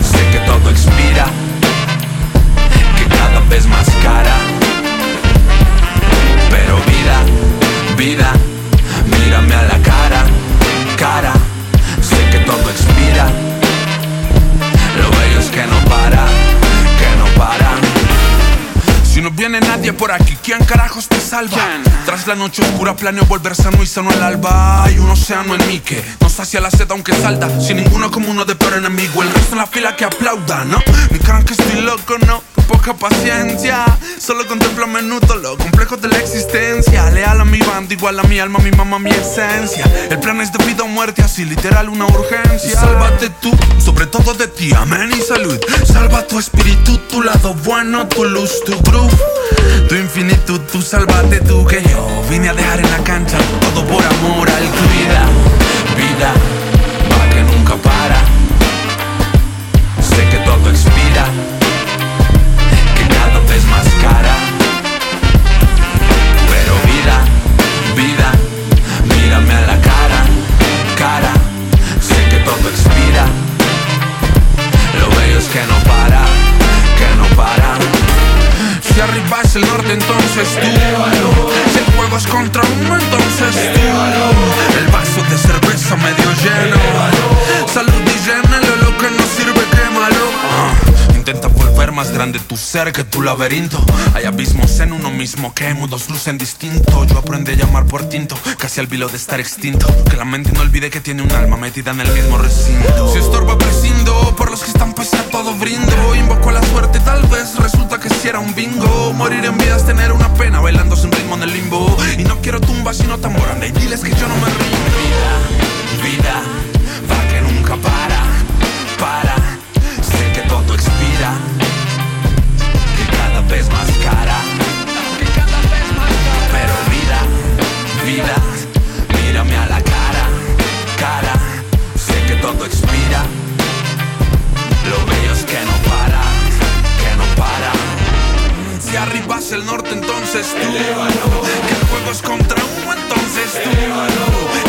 Sé que todo expira, que cada vez más cara. Pero vida, vida, viene nadie por aquí, ¿quién carajos te salva? Tras la noche oscura planeo volver sano y sano al alba. Hay un océano en mí que no sacia la sed aunque salda Sin ninguno como uno de peor enemigo. El resto en la fila que aplauda, ¿no? Me crean que estoy loco, no poca paciencia. Solo contemplo a menudo lo complejo de la existencia. Leal a mi banda, igual a mi alma, mi mamá, mi esencia. El plan es de vida o muerte, así literal una urgencia. Sálvate tú, sobre todo de ti, amén y salud. Salva tu espíritu, tu lado bueno, tu luz, tu groove Tu infinitud, tú sálvate tú Que yo vine a dejar en la cancha todo por amor al vida Vida, va que nunca para arriba es el norte, entonces tú. Si el juego es contra uno, entonces tú. El vaso de cerveza medio lleno. Más grande tu ser que tu laberinto. Hay abismos en uno mismo que mudos lucen distinto. Yo aprendí a llamar por tinto, casi al vilo de estar extinto. Que la mente no olvide que tiene un alma metida en el mismo recinto. Si estorba, prescindo. Por los que están pese a todo brindo. Invoco a la suerte, tal vez resulta que si era un bingo. Morir en vida es tener una pena bailando sin ritmo en el limbo. Y no quiero tumbas sino tambor. Anda y diles que yo no me rindo. Vida, vida, va que nunca para, para. Vez más cara. Que cada vez más cara. Pero vida, vida, mírame a la cara, cara. Sé que todo expira. Lo bello es que no para, que no para. Si arriba es el norte, entonces tú. Que el juego es contra uno, entonces tú.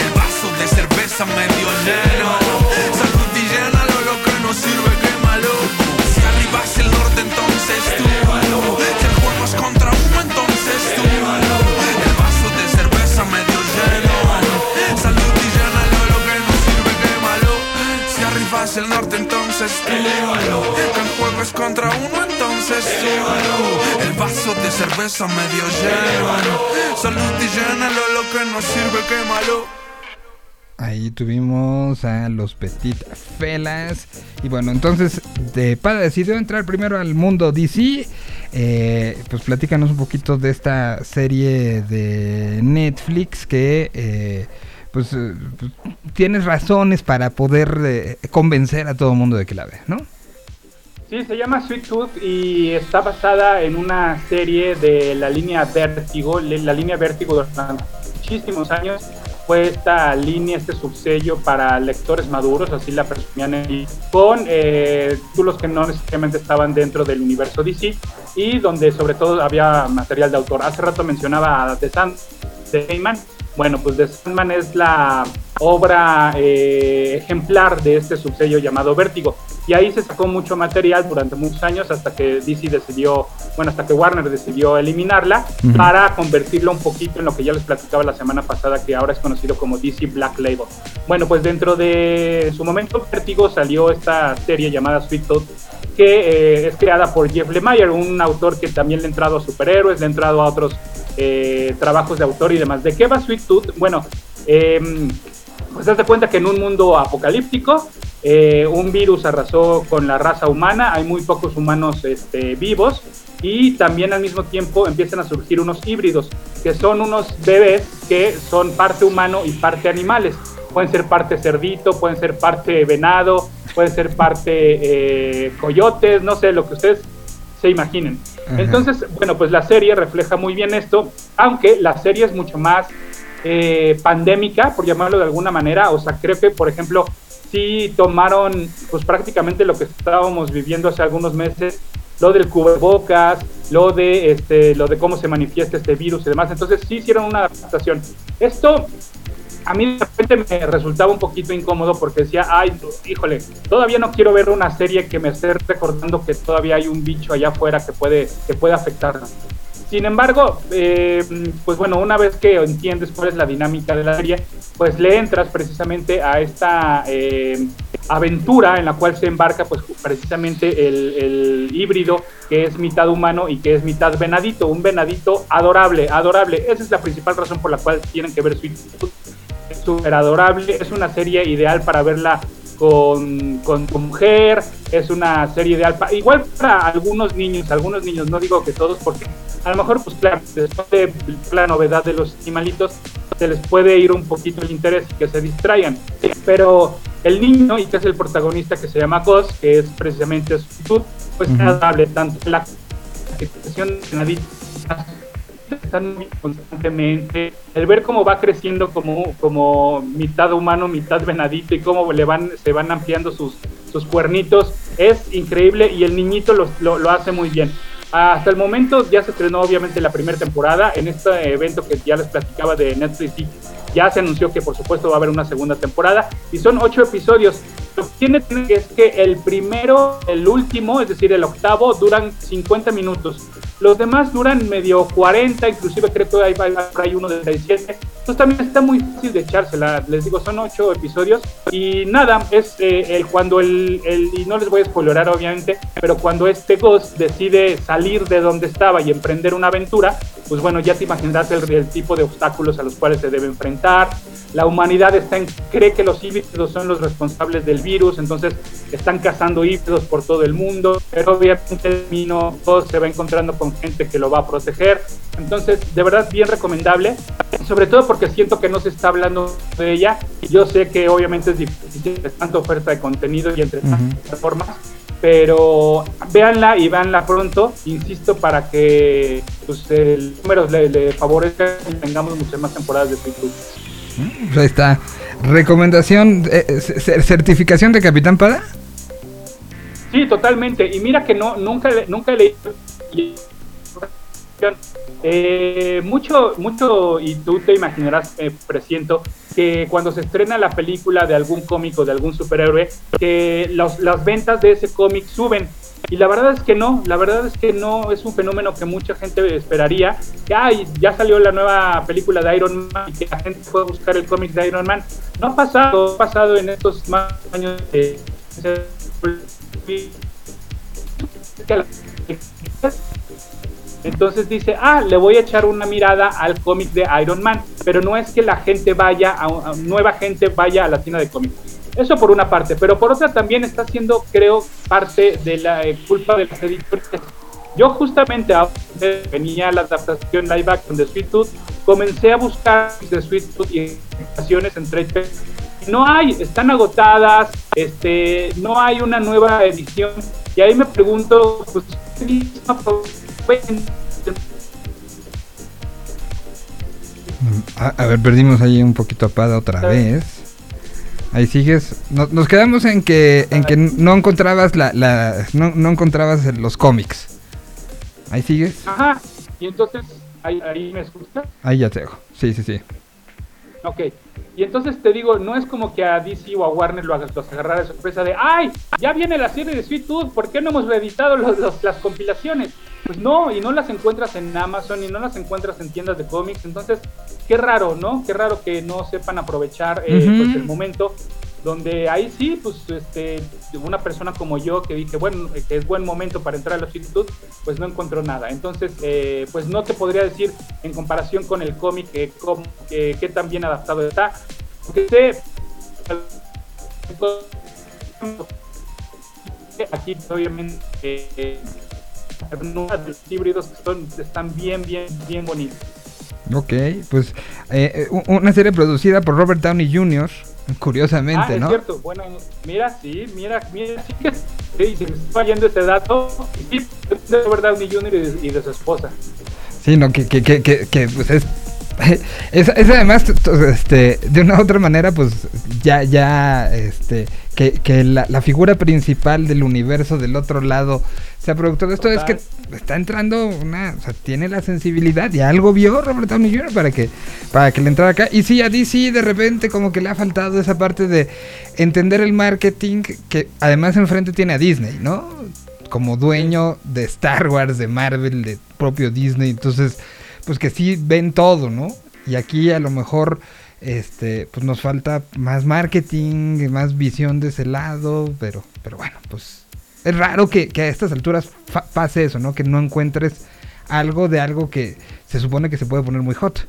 El vaso de cerveza medio lleno. El norte, entonces. Que el juego es contra uno, entonces tú. El vaso de cerveza medio lleno. Salud y llénalo, lo que no sirve, quémalo. Ahí tuvimos a los Petit Felas. Y bueno, entonces de Pada decidió entrar primero al mundo DC. Eh, pues platícanos un poquito de esta serie de Netflix que eh, pues, eh, pues, tienes razones para poder eh, convencer a todo el mundo de que la ve, ¿no? Sí, se llama Sweet Tooth y está basada en una serie de la línea Vértigo. La línea Vértigo durante muchísimos años fue esta línea, este subsello para lectores maduros, así la presumían ahí, con eh, títulos que no necesariamente estaban dentro del universo DC y donde sobre todo había material de autor. Hace rato mencionaba a The Sand de Heyman. Bueno, pues The Sandman es la obra eh, ejemplar de este subsello llamado Vértigo. Y ahí se sacó mucho material durante muchos años hasta que DC decidió, bueno, hasta que Warner decidió eliminarla para convertirlo un poquito en lo que ya les platicaba la semana pasada, que ahora es conocido como DC Black Label. Bueno, pues dentro de su momento Vértigo salió esta serie llamada Sweet Tooth, que eh, es creada por Jeff Lemire, un autor que también le ha entrado a superhéroes, le ha entrado a otros eh, trabajos de autor y demás. ¿De qué va Sweet Tooth? Bueno, eh, pues das de cuenta que en un mundo apocalíptico, eh, un virus arrasó con la raza humana, hay muy pocos humanos este, vivos y también al mismo tiempo empiezan a surgir unos híbridos, que son unos bebés que son parte humano y parte animales. Pueden ser parte cerdito, pueden ser parte venado, pueden ser parte eh, coyotes, no sé, lo que ustedes se imaginen. Ajá. Entonces, bueno, pues la serie refleja muy bien esto, aunque la serie es mucho más eh, pandémica, por llamarlo de alguna manera. O sea, creo que, por ejemplo, sí tomaron pues prácticamente lo que estábamos viviendo hace algunos meses, lo del cubrebocas, lo de este, lo de cómo se manifiesta este virus y demás. Entonces sí hicieron una adaptación. Esto a mí de repente me resultaba un poquito incómodo porque decía, ay, híjole, todavía no quiero ver una serie que me esté recordando que todavía hay un bicho allá afuera que puede, que puede afectarnos. Sin embargo, eh, pues bueno, una vez que entiendes cuál es la dinámica de la serie, pues le entras precisamente a esta eh, aventura en la cual se embarca pues precisamente el, híbrido que es mitad humano y que es mitad venadito, un venadito adorable, adorable. Esa es la principal razón por la cual tienen que ver Sweet súper adorable, es una serie ideal para verla con, con tu mujer, es una serie ideal para, igual para algunos niños, algunos niños, no digo que todos, porque a lo mejor, pues claro, después de la novedad de los animalitos, se les puede ir un poquito el interés y que se distraigan. Pero el niño, y que es el protagonista que se llama Gus, que es precisamente su pues es Ujú. agradable, tanto la expresión de nadie están constantemente el ver cómo va creciendo como, como mitad humano mitad venadito y cómo le van se van ampliando sus, sus cuernitos es increíble y el niñito lo, lo, lo hace muy bien. Hasta el momento ya se estrenó obviamente la primera temporada. En este evento que ya les platicaba de Netflix y ya se anunció que por supuesto va a haber una segunda temporada. Y son ocho episodios tiene es que el primero, el último, es decir, el octavo, duran 50 minutos. Los demás duran medio 40, inclusive creo que hay, hay, uno de 37. Entonces también está muy fácil de echársela. Les digo, son ocho episodios. Y nada, es eh, el, cuando el, el, y no les voy a spoilerar obviamente, pero cuando este Ghost decide salir de donde estaba y emprender una aventura, pues bueno, ya te imaginarás el, el tipo de obstáculos a los cuales se debe enfrentar. La humanidad está en, cree que los híbridos son los responsables del virus, entonces están cazando híbridos por todo el mundo, pero obviamente el camino se va encontrando con gente que lo va a proteger. Entonces, de verdad, bien recomendable, sobre todo porque siento que no se está hablando de ella. Yo sé que obviamente es difícil, es tanta oferta de contenido y entre tantas plataformas, pero véanla y véanla pronto, insisto, para que pues, el número le, le favorezca y tengamos muchas más temporadas de Facebook. Pues. Recomendación, eh, c- certificación de Capitán Pada. Sí, totalmente. Y mira que no, nunca, nunca leído. Eh, mucho, mucho, y tú te imaginarás, eh, presiento, que cuando se estrena la película de algún cómico, de algún superhéroe, que los- las ventas de ese cómic suben. Y la verdad es que no, la verdad es que no es un fenómeno que mucha gente esperaría. Ay, ya salió la nueva película de Iron Man y que la gente puede buscar el cómic de Iron Man. No ha pasado, ha pasado en estos más años de entonces dice, ah, le voy a echar una mirada al cómic de Iron Man, pero no es que la gente vaya, a, a nueva gente vaya a la tienda de cómics. Eso por una parte, pero por otra también está siendo, creo, parte de la eh, culpa de las editoriales. Yo justamente que venía la adaptación live action de Sweet Tooth, comencé a buscar de Sweet Tooth y adaptaciones en trade no hay, están agotadas, este, no hay una nueva edición. Y ahí me pregunto, pues, A, a ver, perdimos ahí un poquito a Pada otra vez. Ahí sigues. No- nos quedamos en que en que no encontrabas la, la no, no encontrabas los cómics. Ahí sigues. Ajá, y entonces, ahí, ahí me escuchas. Ahí ya te dejo. Sí, sí, sí. Ok, y entonces te digo, no es como que a DC o a Warner lo hagas los agarrar de sorpresa de, ay, ya viene la serie de Sweet Tooth, ¿por qué no hemos reeditado los- los- las compilaciones? Pues no, y no las encuentras en Amazon y no las encuentras en tiendas de cómics, entonces, qué raro, ¿no? Qué raro que no sepan aprovechar eh, pues, el momento donde ahí sí, pues este, una persona como yo que dije, bueno, eh, que es buen momento para entrar a la Tooth, pues no encontró nada. Entonces, eh, pues no te podría decir en comparación con el cómic eh, eh, qué tan bien adaptado está. Porque sé, aquí obviamente los híbridos que son, están bien, bien, bien bonitos. Ok, pues eh, eh, una serie producida por Robert Downey Jr. Curiosamente, ah, es ¿no? cierto. Bueno, mira, sí, mira, mira, sí que sí, se me está fallando ese dato. Sí, de Robert Downey Jr. y de, y de su esposa. Sí, no, que, que, que, que, que, pues es, [laughs] es, es además, este, de una u otra manera, pues ya, ya, este, que, que la, la figura principal del universo del otro lado sea productor de esto, es que está entrando una, o sea, tiene la sensibilidad y algo vio Robert Downey Jr. para que, para que le entrara acá. Y sí, a DC de repente como que le ha faltado esa parte de entender el marketing, que además enfrente tiene a Disney, ¿no? como dueño de Star Wars, de Marvel, de propio Disney, entonces, pues que sí ven todo, ¿no? Y aquí a lo mejor, este, pues nos falta más marketing, más visión de ese lado, pero, pero bueno, pues es raro que, que a estas alturas pase eso, ¿no? Que no encuentres algo de algo que se supone que se puede poner muy hot.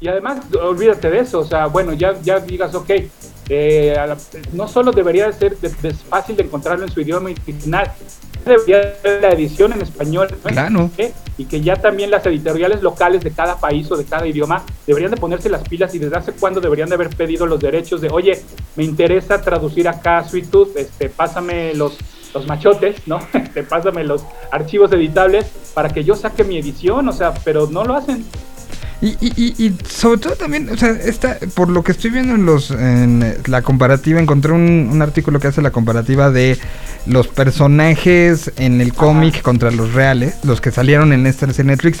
Y además, olvídate de eso, o sea, bueno, ya, ya digas, ok, eh, no solo debería de ser de- fácil de encontrarlo en su idioma original, debería ser la edición en español, ¿no? Claro. ¿Eh? y que ya también las editoriales locales de cada país o de cada idioma deberían de ponerse las pilas y desde hace cuándo deberían de haber pedido los derechos de, oye, me interesa traducir acá Sweet Tooth, este, pásame los, los machotes, ¿no? [laughs] Este, pásame los archivos editables para que yo saque mi edición, o sea, pero no lo hacen. Y, y, y, y sobre todo también, o sea, esta, por lo que estoy viendo en los en la comparativa, encontré un, un artículo que hace la comparativa de los personajes en el cómic contra los reales, los que salieron en esta serie Netflix.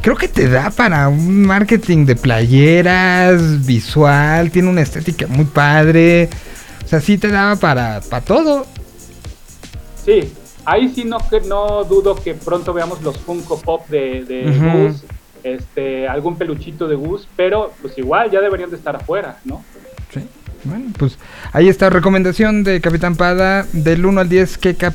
Creo que te da para un marketing de playeras, visual, tiene una estética muy padre. O sea, sí te daba para, para todo. Sí, ahí sí no, que- no dudo que pronto veamos los Funko Pop de, de. Gus, este, algún peluchito de Gus, pero pues igual ya deberían de estar afuera, ¿no? Sí. Bueno, pues ahí está, recomendación de Capitán Pada, del 1 al 10, ¿qué qué-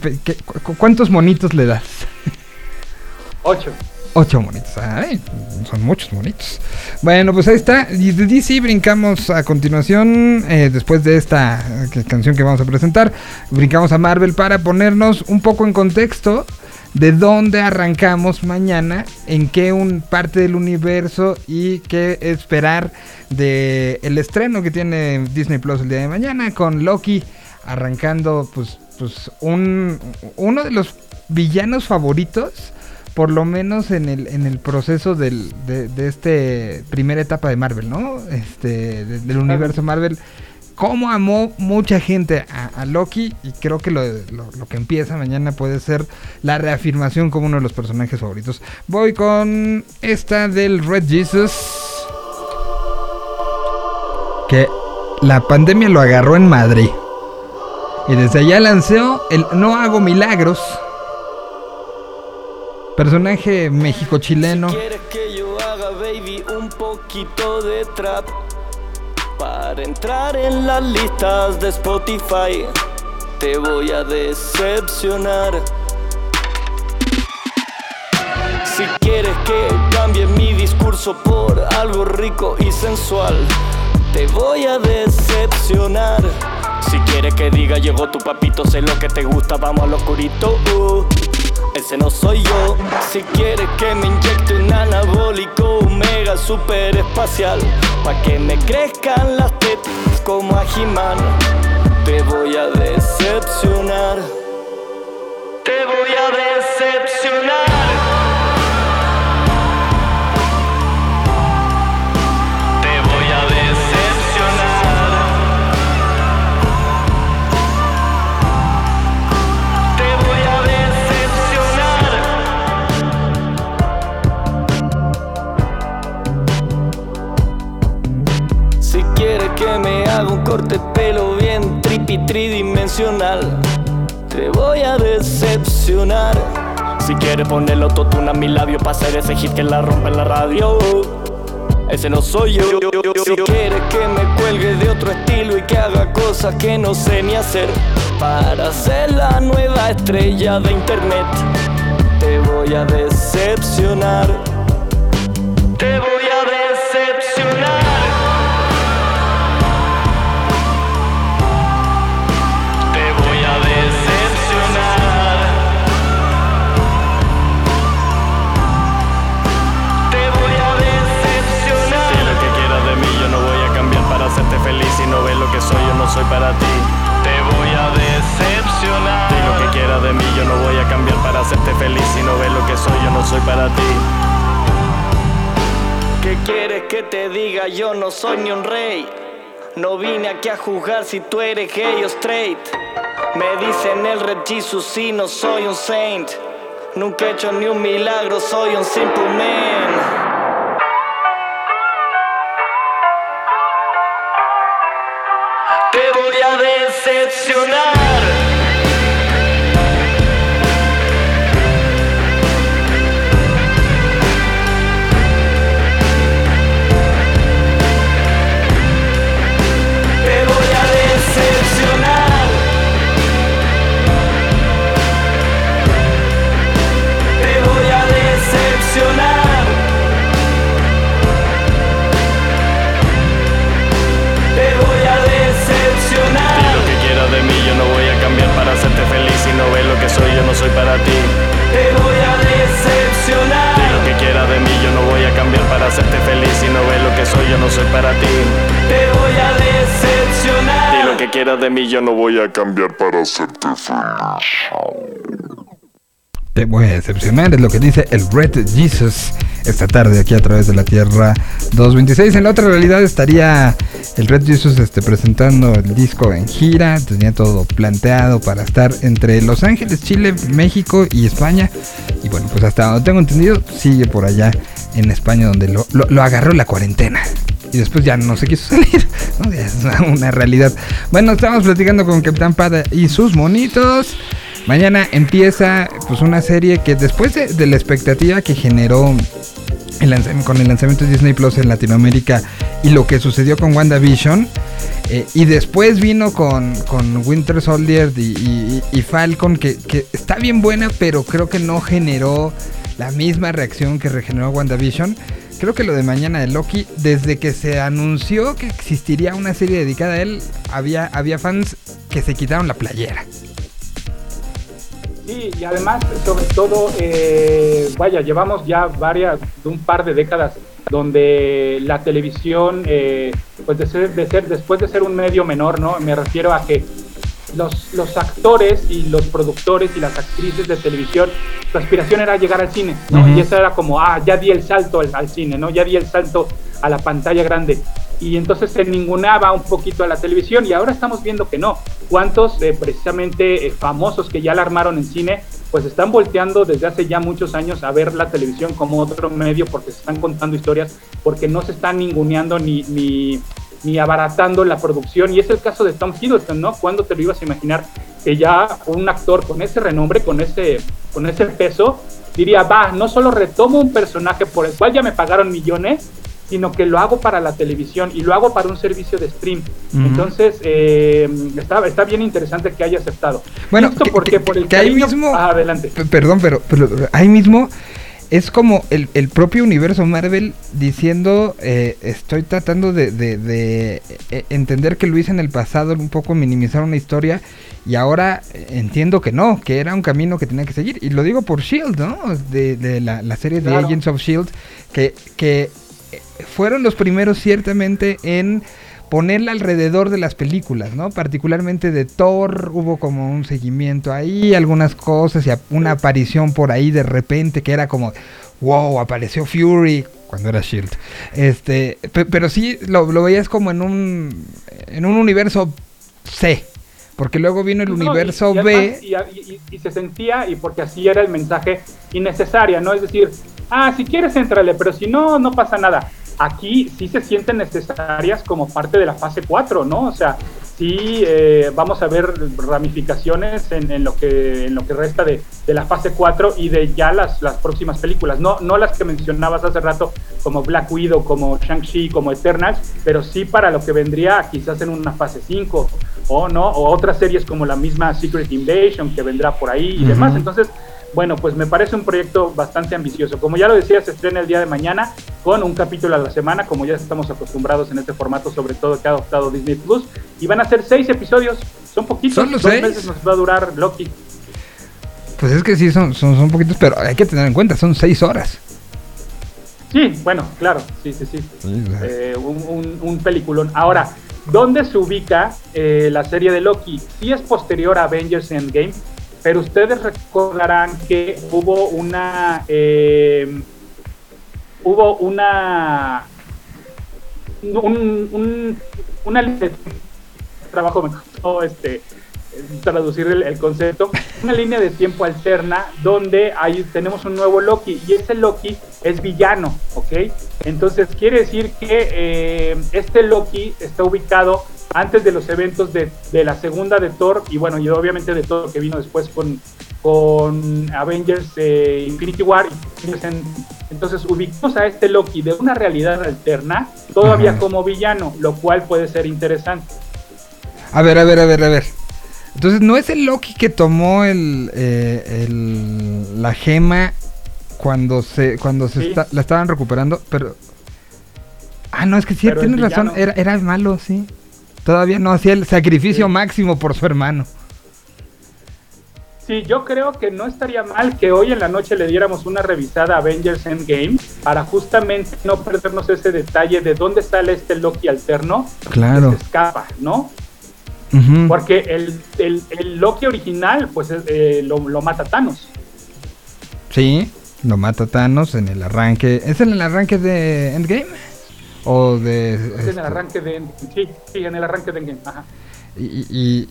cu- ¿cuántos monitos le das? [laughs] Ocho. Ocho monitos. Ay, son muchos monitos. Bueno, pues ahí está. Y de DC brincamos a continuación, eh, después de esta eh, canción que vamos a presentar, brincamos a Marvel para ponernos un poco en contexto de dónde arrancamos mañana, en qué un parte del universo y qué esperar de el estreno que tiene Disney Plus el día de mañana con Loki arrancando pues pues un uno de los villanos favoritos por lo menos en el, en el proceso del, de, de este primera etapa de Marvel, ¿no? Este, de- del universo Marvel. Cómo amó mucha gente a, Loki y creo que lo, que empieza mañana puede ser la reafirmación como uno de los personajes favoritos. Voy con esta del Red Jesus. Que la pandemia lo agarró en Madrid. Y desde allá lanzó el No hago milagros. Personaje México-chileno. Quieres que yo haga, baby, un poquito de trap para entrar en las listas de Spotify. Te voy a decepcionar. Si quieres que cambie mi discurso por algo rico y sensual, te voy a decepcionar. Si quieres que diga llegó tu papito, sé lo que te gusta, vamos al oscurito. uh. Ese no soy yo. Si quieres que me inyecte un anabólico mega super espacial, pa' que me crezcan las tetas como a He-Man, te voy a decepcionar. Te voy a decepcionar. Que me haga un corte pelo bien tripi tridimensional, te voy a decepcionar. Si quieres ponerle autotune a mi labio para hacer ese hit que la rompe en la radio, ese no soy yo. Si quieres que me cuelgue de otro estilo y que haga cosas que no sé ni hacer para ser la nueva estrella de internet, te voy a decepcionar. Te voy no ves lo que soy, yo no soy para ti. Te voy a decepcionar. Di lo que quieras de mí, yo no voy a cambiar para hacerte feliz. Si no ves lo que soy, yo no soy para ti. ¿Qué quieres que te diga? Yo no soy ni un rey. No vine aquí a juzgar si tú eres gay o straight. Me dicen el Red Jesus y no soy un saint. Nunca he hecho ni un milagro, soy un simple man. Soy, para ti. Te voy a decepcionar. Di lo que quieras de mí, yo no voy a cambiar para hacerte feliz. Si no ves lo que soy, yo no soy para ti. Te voy a decepcionar. Di lo que quieras de mí, yo no voy a cambiar para hacerte feliz. Te voy a decepcionar, es lo que dice el Red Jesus esta tarde aquí a través de la Tierra 226. En la otra realidad estaría el Red Jesus este, presentando el disco en gira, tenía todo planteado para estar entre Los Ángeles, Chile, México y España. Y bueno, pues hasta donde tengo entendido, sigue por allá en España donde lo, lo- lo agarró la cuarentena. y después ya no se quiso [laughs] salir. Es una realidad. Bueno, estamos platicando con Capitán Pada y sus monitos. Mañana empieza pues una serie que después de, la expectativa que generó el con el lanzamiento de Disney Plus en Latinoamérica y lo que sucedió con WandaVision. eh, y después vino con, con Winter Soldier y, Falcon, que, que está bien buena, pero creo que no generó la misma reacción que regeneró WandaVision. Creo que lo de mañana de Loki, desde que se anunció que existiría una serie dedicada a él, había, había fans que se quitaron la playera. Sí, y además, sobre todo, eh, vaya, llevamos ya varias, un par de décadas donde la televisión, eh, pues de ser, de ser, después de ser un medio menor, ¿no? Me refiero a que los, los actores y los productores y las actrices de televisión, su aspiración era llegar al cine, ¿no? Ujú. Y eso era como, ah, ya di el salto al, al cine, ¿no? Ya di el salto a la pantalla grande. Y entonces se ningunaba un poquito a la televisión y ahora estamos viendo que no. ¿Cuántos eh, precisamente eh, famosos que ya la armaron en cine, pues están volteando desde hace ya muchos años a ver la televisión como otro medio porque se están contando historias, porque no se están ninguneando ni, ni, ni abaratando la producción. Y es el caso de Tom Hiddleston, ¿no? ¿Cuándo te lo ibas a imaginar que ya un actor con ese renombre, con ese, con ese peso, diría, va, no solo retomo un personaje por el cual ya me pagaron millones, sino que lo hago para la televisión y lo hago para un servicio de stream. Entonces, eh, está, está bien interesante que haya aceptado. Bueno, Esto que- porque que- por el que ahí cariño- mismo- Ah, adelante. Perdón, pero, pero ahí mismo es como el, el propio universo Marvel diciendo, eh, estoy tratando de, de- de, eh, entender que lo hice en el pasado, un poco minimizar una historia, y ahora entiendo que no, que era un camino que tenía que seguir. Y lo digo por Shield, ¿no? De, de la, la serie de Claro. Agents of Shield, que, que fueron los primeros ciertamente en ponerla alrededor de las películas, ¿no? Particularmente de Thor, hubo como un seguimiento ahí, algunas cosas y una aparición por ahí de repente que era como, wow, apareció Fury cuando era Shield. Este, pe- pero sí lo, lo veías como en un en un universo C, porque luego vino el No, universo y B. además, y- y se sentía, y porque así era el mensaje, innecesaria, ¿no? Es decir, ah, si quieres, entrale, pero si no, no pasa nada. Aquí sí se sienten necesarias como parte de la fase 4, ¿no? O sea, sí eh, vamos a ver ramificaciones en, en lo, que, en lo que resta de, de la fase 4 y de ya las, las próximas películas. No, no las que mencionabas hace rato, como Black Widow, como Shang-Chi, como Eternals, pero sí para lo que vendría quizás en una fase 5 o no, o otras series como la misma Secret Invasion que vendrá por ahí y demás. Entonces, bueno, pues me parece un proyecto bastante ambicioso. Como ya lo decía, se estrena el día de mañana con un capítulo a la semana, como ya estamos acostumbrados en este formato, sobre todo que ha adoptado Disney Plus. Y van a ser seis episodios, son poquitos, ¿Solo dos seis? meses nos va a durar Loki. Pues es que sí, son, son, son poquitos, pero hay que tener en cuenta, son seis horas. Sí, bueno, claro, sí, sí, sí. Eh, un, un- un peliculón. Ahora, ¿dónde se ubica eh, la serie de Loki? Sí es posterior a Avengers Endgame, pero ustedes recordarán que hubo una... eh, hubo una... Un, un- una trabajo me costó este traducir el, concepto, una línea de tiempo alterna donde ahí tenemos un nuevo Loki y ese Loki es villano, ¿ok? Entonces quiere decir que eh, este Loki está ubicado antes de los eventos de, de la segunda de Thor y bueno, y obviamente de todo lo que vino después con, con Avengers eh, Infinity War. Entonces ubicamos a este Loki de una realidad alterna todavía Ajá. como villano, lo cual puede ser interesante. A ver, a ver, a ver, a ver. Entonces, ¿no es el Loki que tomó el, eh, el- la gema cuando se cuando se Sí. está- la estaban recuperando? Pero... Ah, no, es que sí, Pero tienes razón, era, era malo, sí. Todavía no hacía el sacrificio Sí. máximo por su hermano. Sí, yo creo que no estaría mal que hoy en la noche le diéramos una revisada a Avengers Endgame para justamente no perdernos ese detalle de dónde sale este Loki alterno Claro. que se escapa, ¿no? Porque el, el- el Loki original, pues eh, lo, lo mata Thanos. Sí, lo mata Thanos en el arranque. ¿Es en el arranque de Endgame? O de... En este, el arranque de sí, sí, en el arranque de Endgame. Ajá. Y, y-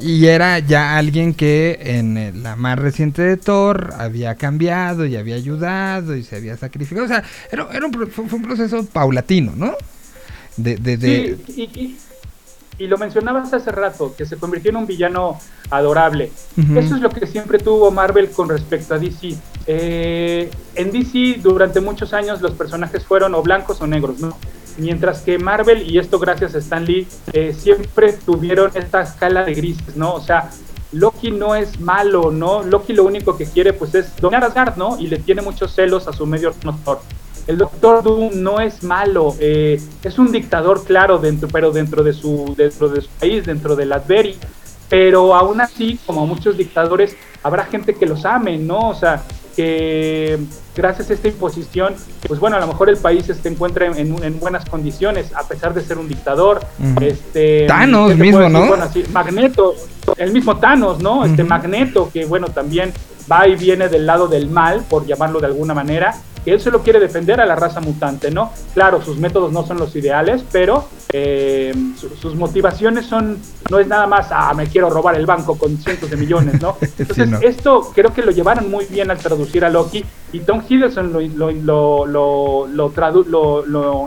y era ya alguien que en la más reciente de Thor había cambiado y había ayudado y se había sacrificado. O sea, era, era un, fue, un proceso paulatino, ¿no? de... de, de- Sí, y, y- y lo mencionabas hace rato, que se convirtió en un villano adorable. Eso es lo que siempre tuvo Marvel con respecto a DC. Eh, en DC durante muchos años los personajes fueron o blancos o negros, ¿no? Mientras que Marvel, y esto gracias a Stan Lee, eh, siempre tuvieron esta escala de grises, ¿no? O sea, Loki no es malo, ¿no? Loki lo único que quiere pues es dominar Asgard, ¿no? Y le tiene muchos celos a su medio notor. El Doctor Doom no es malo, eh, es un dictador, claro, dentro, pero dentro de su, dentro de su país, dentro de Latveria. Pero aún así, como muchos dictadores, habrá gente que los ame, ¿no? O sea, que gracias a esta imposición, pues bueno, a lo mejor el país se encuentra en, en- en buenas condiciones, a pesar de ser un dictador. Este, Thanos ¿qué te mismo, decir? ¿no? Bueno, Magneto, el mismo Thanos, ¿no? Este. Magneto, que bueno, también va y viene del lado del mal, por llamarlo de alguna manera, que él solo quiere defender a la raza mutante, ¿no? Claro, sus métodos no son los ideales, pero eh, su- sus motivaciones son, no es nada más, ah, me quiero robar el banco con cientos de millones, ¿no? [laughs] Entonces, no. esto creo que lo llevaron muy bien al traducir a Loki y Tom Hiddleston lo, lo, lo, lo, tradu-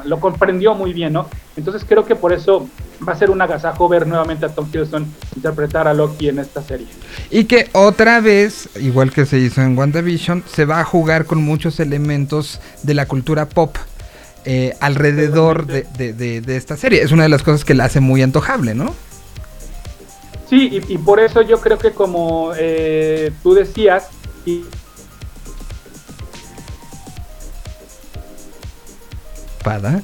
lo comprendió muy bien, ¿no? Entonces creo que por eso va a ser un agasajo ver nuevamente a Tom Hiddleston interpretar a Loki en esta serie. Y que otra vez, igual que se hizo en WandaVision, se va a jugar con muchos elementos de la cultura pop eh, alrededor de, de- de- de esta serie. Es una de las cosas que la hace muy antojable, ¿no? Sí, y, y por eso yo creo que como eh, tú decías, y Pada.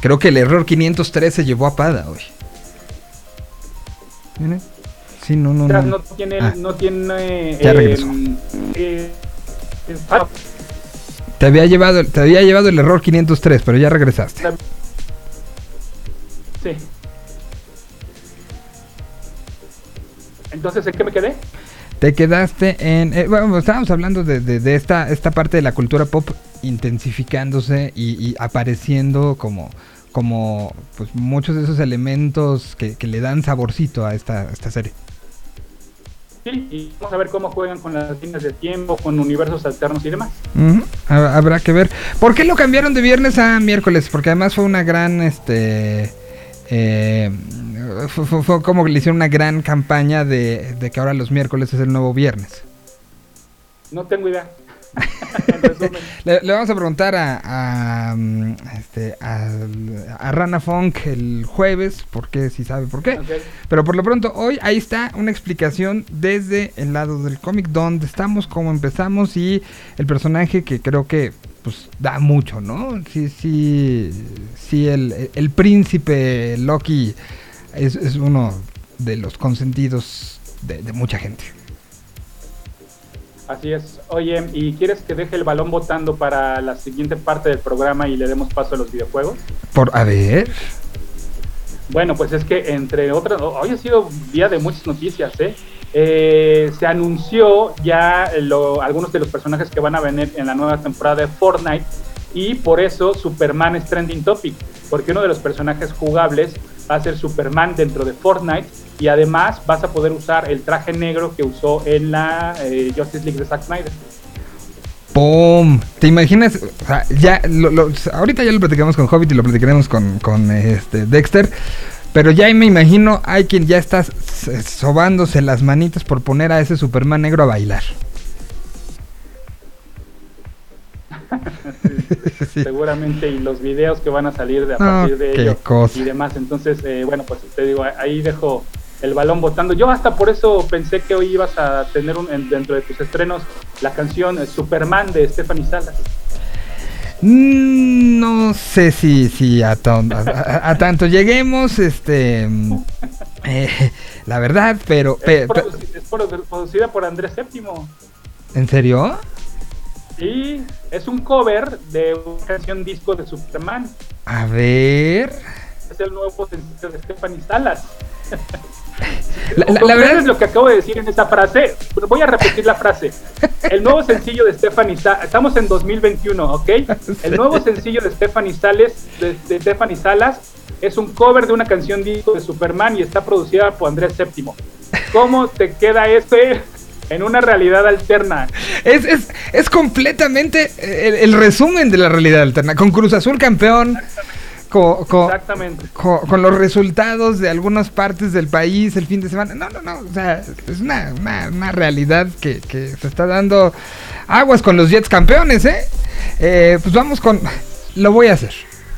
Creo que el error 503 se llevó a Pada hoy. Mire. Sí, no, no, no. no tiene, Ah. no tiene Ya regresó. eh, Te había llevado, te había llevado el error 503, pero ya regresaste. sí. Entonces, ¿en qué me quedé? Te quedaste en... eh, bueno, estábamos hablando de, de- de esta, esta parte de la cultura pop intensificándose y, y apareciendo como, como pues, muchos de esos elementos que, que le dan saborcito a esta, a esta serie. Sí, y vamos a ver cómo juegan con las líneas de tiempo, con universos alternos y demás. Habrá que ver. ¿Por qué lo cambiaron de viernes a miércoles? Porque además fue una gran, este, eh, fue, fue- fue como que le hicieron una gran campaña de, de que ahora los miércoles es el nuevo viernes. No tengo idea. [laughs] Le, le vamos a preguntar a, a, mm, este, a, a Rana Funk el jueves, por qué, si sabe por qué. Pero por lo pronto, hoy ahí está una explicación desde el lado del cómic, donde estamos, cómo empezamos y el personaje que creo que pues da mucho, ¿no? Sí, sí, sí, el, el príncipe Loki es, es uno de los consentidos de, de mucha gente. Así es. Oye, ¿y quieres que deje el balón votando para la siguiente parte del programa y le demos paso a los videojuegos? Por, a ver, Bueno, pues es que entre otras, hoy ha sido día de muchas noticias, ¿eh? Eh, se anunció ya lo- algunos de los personajes que van a venir en la nueva temporada de Fortnite y por eso Superman es trending topic, porque uno de los personajes jugables va a ser Superman dentro de Fortnite y además vas a poder usar el traje negro que usó en la eh, Justice League de Zack Snyder. ¡Pum! ¿Te imaginas? O sea, ya, lo- lo- ahorita ya lo platicamos con Hobbit y lo platicaremos con, con este, Dexter. Pero ya me imagino, hay quien ya está sobándose las manitas por poner a ese Superman negro a bailar. [laughs] Sí. seguramente y los videos que van a salir de a No, partir de ello cosa. y demás. Entonces, eh, bueno, pues te digo, ahí dejo el balón votando. Yo hasta por eso pensé que hoy ibas a tener un, en- dentro de tus estrenos la canción eh, Superman de Stephanie Salas. Mm, No sé si, si a, ton- a- a- a tanto lleguemos, este... eh, la verdad, pero... pe- es, pe- produ- es produ- producida por Andrés Séptimo. ¿En serio? Y es un cover de una canción disco de Superman. A ver... Es el nuevo sencillo de Stephanie Salas. [laughs] La, la- la ¿Comprendes verdad... lo que acabo de decir en esa frase? Voy a repetir la frase. El nuevo sencillo de Stephanie Salas, estamos en 2021, ¿ok? [laughs] El nuevo sencillo de Stephanie Sales, de, de Stephanie Salas, es un cover de una canción disco de Superman y está producida por Andrés Séptimo. ¿Cómo te queda este en una realidad alterna? Es, es, es completamente el, el resumen de la realidad alterna. Con Cruz Azul campeón, co- co- Exactamente. co- con los resultados de algunas partes del país el fin de semana. No, no, no. O sea, es una, una- una realidad que, que se está dando aguas con los Jets campeones, ¿eh? Eh, Pues vamos con... Lo voy a hacer.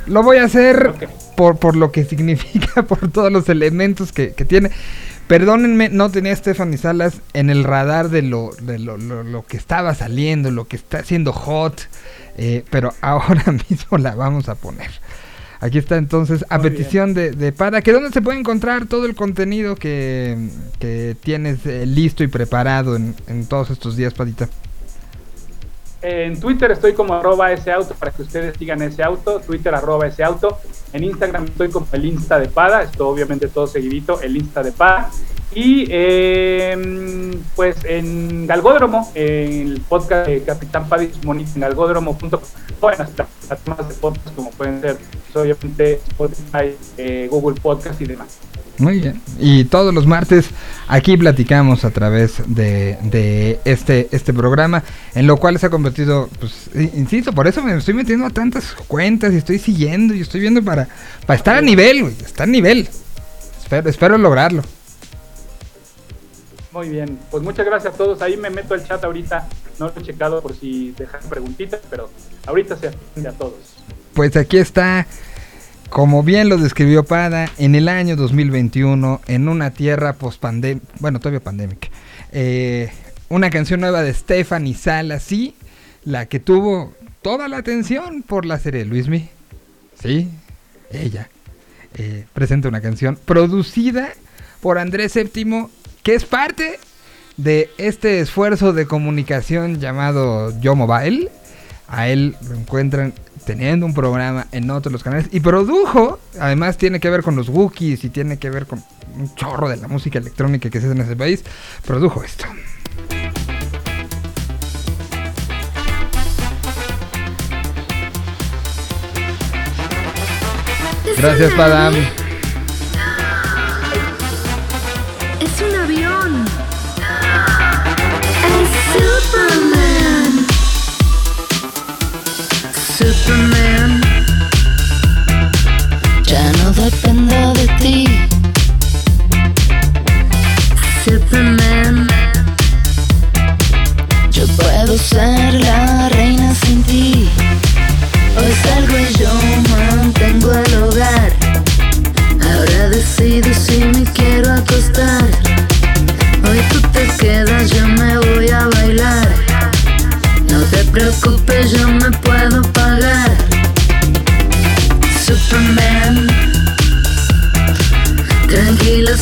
Lo voy a hacer por, por lo que [laughs] significa, por todos los elementos que, que tiene. Perdónenme, no tenía a Stephanie Salas en el radar de lo, de lo, lo- lo que estaba saliendo, lo que está haciendo hot, eh, pero ahora [laughs] mismo la vamos a poner. Aquí está entonces, a Muy petición de, de Pada, que dónde se puede encontrar todo el contenido que, que tienes eh, listo y preparado en, en todos estos días, Padita. En Twitter estoy como arroba ese auto para que ustedes sigan ese auto. Twitter arroba ese auto. En Instagram estoy como el Insta de Pada. Esto obviamente todo seguidito, el Insta de Pada. Y eh, pues en Galgódromo, en el podcast de Capitán Padis Monito en galgódromo.com en las plataformas de podcast como pueden ser pues, obviamente Spotify, eh, Google Podcast y demás. Muy bien. Y todos los martes aquí platicamos a través de, de este, este programa, en lo cual se ha convertido, pues, insisto, por eso me estoy metiendo a tantas cuentas y estoy siguiendo y estoy viendo para, para estar a nivel, güey, estar a nivel. Espero, espero lograrlo. Muy bien, pues muchas gracias a todos. Ahí me meto al chat ahorita. No lo he checado por si dejan preguntitas, pero ahorita se atiende a todos. Pues aquí está, como bien lo describió Pada, en el año 2021, en una tierra post-pandémica, bueno, todavía pandémica, eh, una canción nueva de Stephanie Salas, sí, la que tuvo toda la atención por la serie Luismi, sí, ella, eh, presenta una canción producida por Andrés Séptimo, que es parte de este esfuerzo de comunicación llamado Yo Mobile. A él lo encuentran teniendo un programa en otros los canales y produjo, además tiene que ver con los Wookiees y tiene que ver con un chorro de la música electrónica que se hace en ese país, produjo esto. Gracias, Padam. Superman. Ya no dependo de ti. Superman. Yo puedo ser la reina sin ti. Hoy salgo y yo mantengo el hogar. Ahora decido si me quiero acostar. Hoy tú te quedas, yo me voy a bailar. No te preocupes, yo me puedo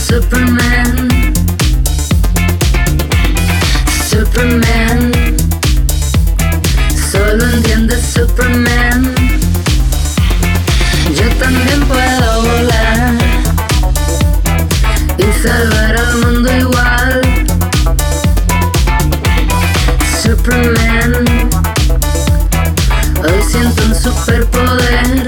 Superman. Superman. Solo entiende Superman. Yo también puedo volar y salvar al mundo igual. Superman. Hoy siento un superpoder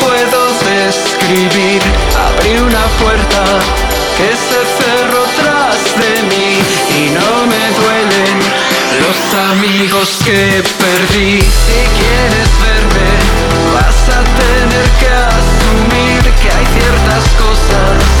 puedo describir. Abrí una puerta que se cerró tras de mí y no me duelen los amigos que perdí. Si quieres verme, vas a tener que asumir que hay ciertas cosas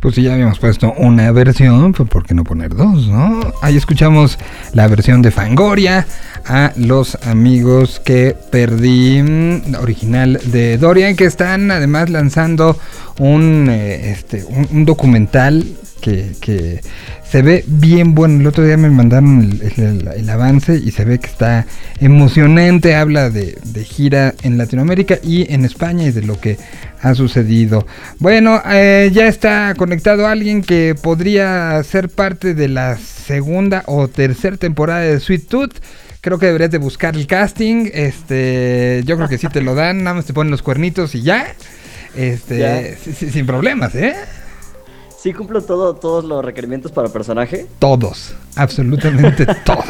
Pues si ya habíamos puesto una versión, pues ¿por qué no poner dos, no? Ahí escuchamos la versión de Fangoria a los amigos que perdí mm, original de Dorian, que están además lanzando un, eh, este, un, un documental que, que se ve bien bueno. El otro día me mandaron el, el- el avance y se ve que está emocionante. Habla de, de gira en Latinoamérica y en España y de lo que ha sucedido. Bueno, eh, ya está conectado alguien que podría ser parte de la segunda o tercera temporada de Sweet Tooth. Creo que deberías de buscar el casting. Este, yo creo que sí te lo dan, nada más te ponen los cuernitos y ya. Este, Ya. si- si- sin problemas, ¿eh? Sí cumplo todo, todos los requerimientos para personaje. Todos, absolutamente [laughs] todos.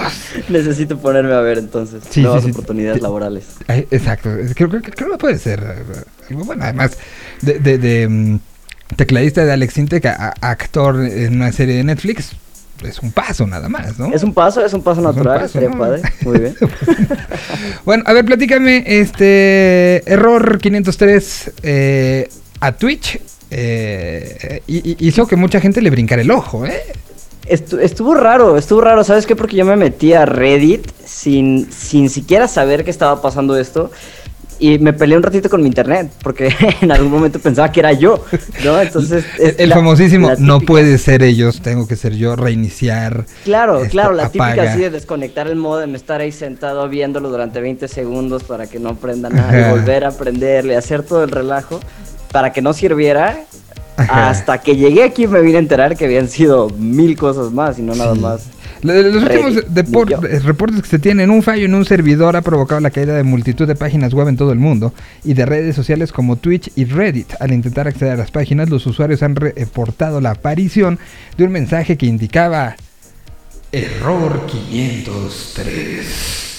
Necesito ponerme a ver entonces Sí, nuevas sí, oportunidades laborales. Exacto, creo, creo, creo que puede ser eh, algo bueno. Además, de, de, de, mm, tecladista de Alex Intec a, a actor en una serie de Netflix, es un paso nada más, ¿no? Es un paso, es un paso Es un natural, paso, ¿no? padre. Muy bien. [laughs] Bueno, a ver, platícame, este, error 503 eh, a Twitch eh, y- y- hizo que mucha gente le brincara el ojo, ¿eh? Estu- estuvo raro, estuvo raro, ¿sabes qué? Porque yo me metí a Reddit sin, sin siquiera saber que estaba pasando esto. Y me peleé un ratito con mi internet, porque [laughs] en algún momento pensaba que era yo, ¿no? Entonces... El, es el la- famosísimo, la no típica- puede ser ellos, tengo que ser yo, reiniciar. Claro, claro, la típica apaga. así de desconectar el modem, estar ahí sentado viéndolo durante 20 segundos para que no prenda nada, y volver a prenderle, hacer todo el relajo para que no sirviera. Ajá. Hasta que llegué aquí me vine a enterar que habían sido mil cosas más y no nada más. Lo- Los últimos eh, reportes que se tienen, un fallo en un servidor ha provocado la caída de multitud de páginas web en todo el mundo y de redes sociales como Twitch y Reddit. Al intentar acceder a las páginas, los usuarios han reportado la aparición de un mensaje que indicaba Error 503.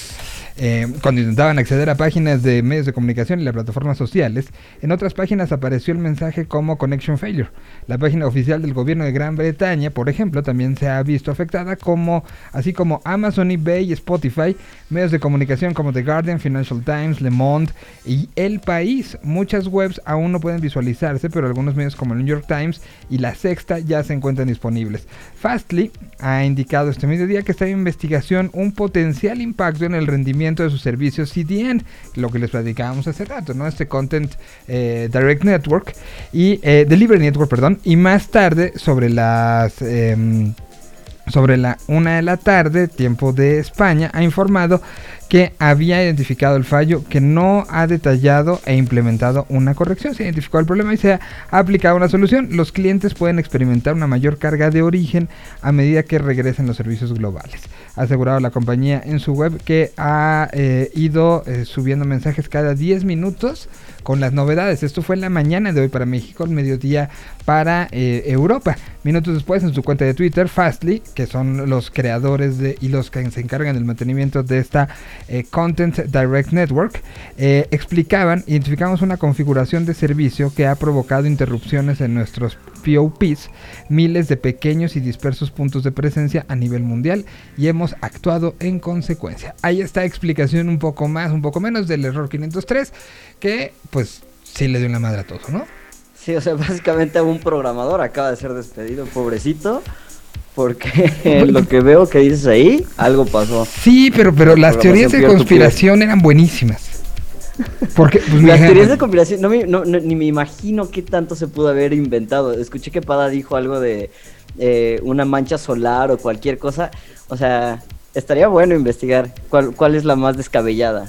Eh, cuando intentaban acceder a páginas de medios de comunicación y las plataformas sociales, en otras páginas apareció el mensaje como Connection Failure. La página oficial del gobierno de Gran Bretaña, por ejemplo, también se ha visto afectada, como, así como Amazon, eBay Spotify, medios de comunicación como The Guardian, Financial Times, Le Monde y El País. Muchas webs aún no pueden visualizarse, pero algunos medios como el New York Times y La Sexta ya se encuentran disponibles. Fastly ha indicado este mediodía que está en investigación un potencial impacto en el rendimiento de sus servicios CDN, lo que les platicábamos hace rato, ¿no? Este Content eh, Direct Network y eh, Delivery Network, perdón, y más tarde sobre las em, sobre la una de la tarde, tiempo de España, ha informado que había identificado el fallo, que no ha detallado e implementado una corrección. Se identificó el problema y se ha aplicado una solución. Los clientes pueden experimentar una mayor carga de origen a medida que regresen los servicios globales. Asegurado la compañía en su web que ha eh, ido eh, subiendo mensajes cada 10 minutos con las novedades. Esto fue en la mañana de hoy para México, el mediodía para eh, Europa. Minutos después, en su cuenta de Twitter, Fastly, que son los creadores de, y los que se encargan del mantenimiento de esta eh, Content Direct Network, eh, explicaban, identificamos una configuración de servicio que ha provocado interrupciones en nuestros POPs, miles de pequeños y dispersos puntos de presencia a nivel mundial y hemos actuado en consecuencia. Ahí está explicación un poco más, un poco menos del error 503, que pues sí le dio la madre a todo, ¿no? Sí, o sea, [laughs] básicamente un programador acaba de ser despedido, pobrecito, porque [laughs] lo que veo que dices ahí, algo pasó. Sí, pero, pero las teorías de conspiración eran buenísimas. Porque, pues, Las teorías de conspiración, no me- no- no- ni me imagino qué tanto se pudo haber inventado. Escuché que Pada dijo algo de eh, una mancha solar o cualquier cosa. O sea, estaría bueno investigar cuál, cuál es la más descabellada.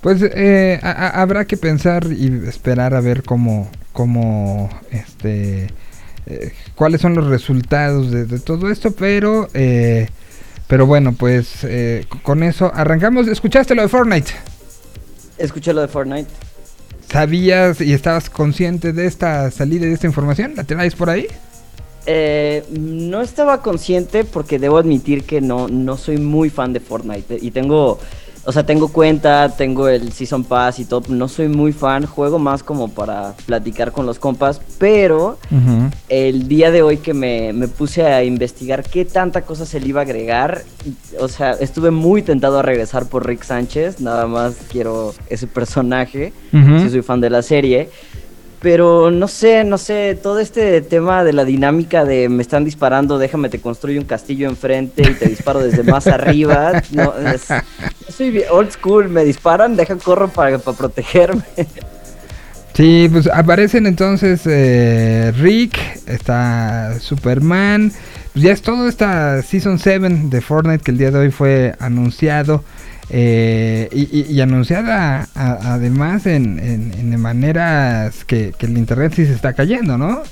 Pues eh, a- a- habrá que pensar y esperar a ver cómo, cómo, este, eh, cuáles son los resultados de, de todo esto, pero, eh, pero bueno, pues eh, con eso arrancamos. ¿Escuchaste lo de Fortnite? Escuché lo de Fortnite. ¿Sabías y estabas consciente de esta salida y de esta información? ¿La traes por ahí? Eh, no estaba consciente porque debo admitir que no, no soy muy fan de Fortnite. Y tengo, o sea, tengo cuenta, tengo el Season Pass y todo. No soy muy fan, juego más como para platicar con los compas. Pero el día de hoy que me, me puse a investigar qué tanta cosa se le iba a agregar, o sea, estuve muy tentado a regresar por Rick Sánchez. Nada más quiero ese personaje. Si soy fan de la serie. Pero no sé, no sé, todo este tema de la dinámica de me están disparando, déjame te construyo un castillo enfrente y te disparo desde más arriba. [laughs] No, soy old school, me disparan, dejan corro para, para protegerme. Sí, pues aparecen entonces eh, Rick, está Superman, pues ya es todo esta Season 7 de Fortnite que el día de hoy fue anunciado eh, y, y- y anunciada además en, en- en maneras que, que el internet sí se está cayendo, ¿no?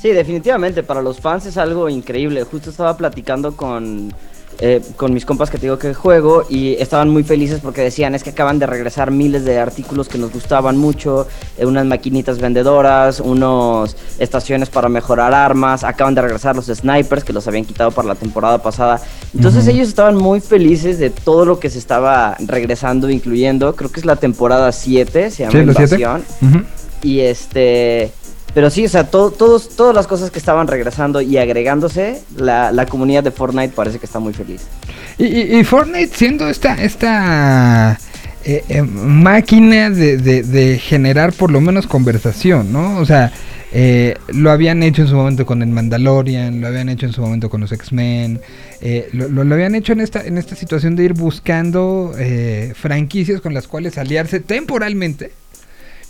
Sí, definitivamente, para los fans es algo increíble. Justo estaba platicando con, eh, con mis compas que te digo que juego y estaban muy felices porque decían es que acaban de regresar miles de artículos que nos gustaban mucho, eh, unas maquinitas vendedoras, unos estaciones para mejorar armas, acaban de regresar los snipers que los habían quitado para la temporada pasada. Entonces ellos estaban muy felices de todo lo que se estaba regresando, incluyendo, creo que es la temporada 7, se llama Sí. Invasión. Y este. Pero sí, o sea, todo, todos, todas las cosas que estaban regresando y agregándose, la, la comunidad de Fortnite parece que está muy feliz. Y, y- y Fortnite siendo esta, esta eh, eh, máquina de, de- de generar por lo menos conversación, ¿no? O sea, eh, lo habían hecho en su momento con el Mandalorian, lo habían hecho en su momento con los X-Men, eh, lo, lo- lo habían hecho en esta, en esta situación de ir buscando eh, franquicias con las cuales aliarse temporalmente.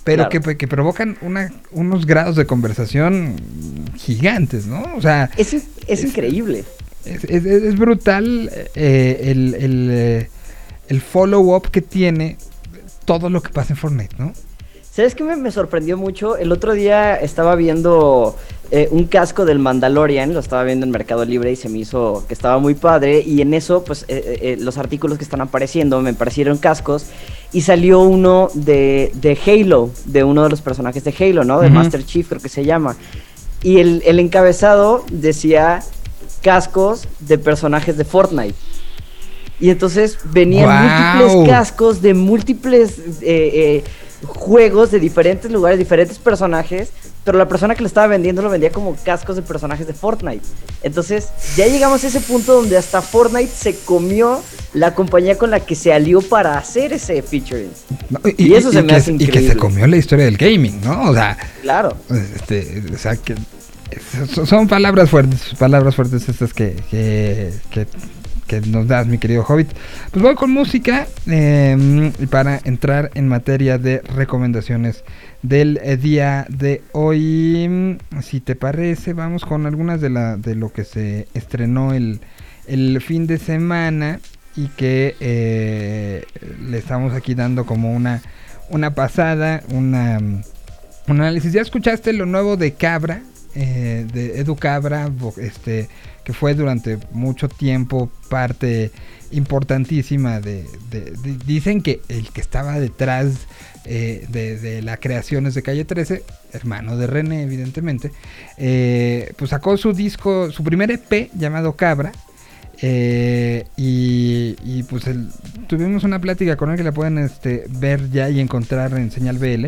Pero Claro. que, que provocan una, unos grados de conversación gigantes, ¿no? O sea, Es, es increíble. es, es- es brutal eh, el, el, eh, el follow-up que tiene todo lo que pasa en Fortnite, ¿no? ¿Sabes qué me, me sorprendió mucho? El otro día estaba viendo eh, un casco del Mandalorian, lo estaba viendo en Mercado Libre y se me hizo que estaba muy padre. Y en eso, pues eh, eh, los artículos que están apareciendo me parecieron cascos. Y salió uno de, de Halo, de uno de los personajes de Halo, ¿no? De. Master Chief, creo que se llama. Y el, el encabezado decía cascos de personajes de Fortnite. Y entonces venían múltiples cascos de múltiples eh, eh, juegos de diferentes lugares, diferentes personajes, pero la persona que lo estaba vendiendo lo vendía como cascos de personajes de Fortnite. Entonces ya llegamos a ese punto donde hasta Fortnite se comió la compañía con la que se alió para hacer ese featuring. No, Y eso se me que, hace y que se increíble. comió la historia del gaming, ¿no? O sea, Claro. este, o sea que son- son palabras fuertes, palabras fuertes estas que, que, que- que nos das, mi querido Hobbit. Pues voy con música eh, para entrar en materia de recomendaciones del eh, día de hoy. Si te parece, vamos con algunas de, la, de lo que se estrenó el, el fin de semana y que eh, le estamos aquí dando como una, una pasada, una, un análisis. ¿Ya escuchaste lo nuevo de Cabra? Eh, de Edu Cabra, este, que fue durante mucho tiempo parte importantísima de, dicen que el que estaba detrás eh, de, de la creaciones de Calle 13, hermano de René evidentemente, eh, pues sacó su disco, su primer EP llamado Cabra, y, pues tuvimos una plática con él que la pueden este, ver ya y encontrar en Señal BL.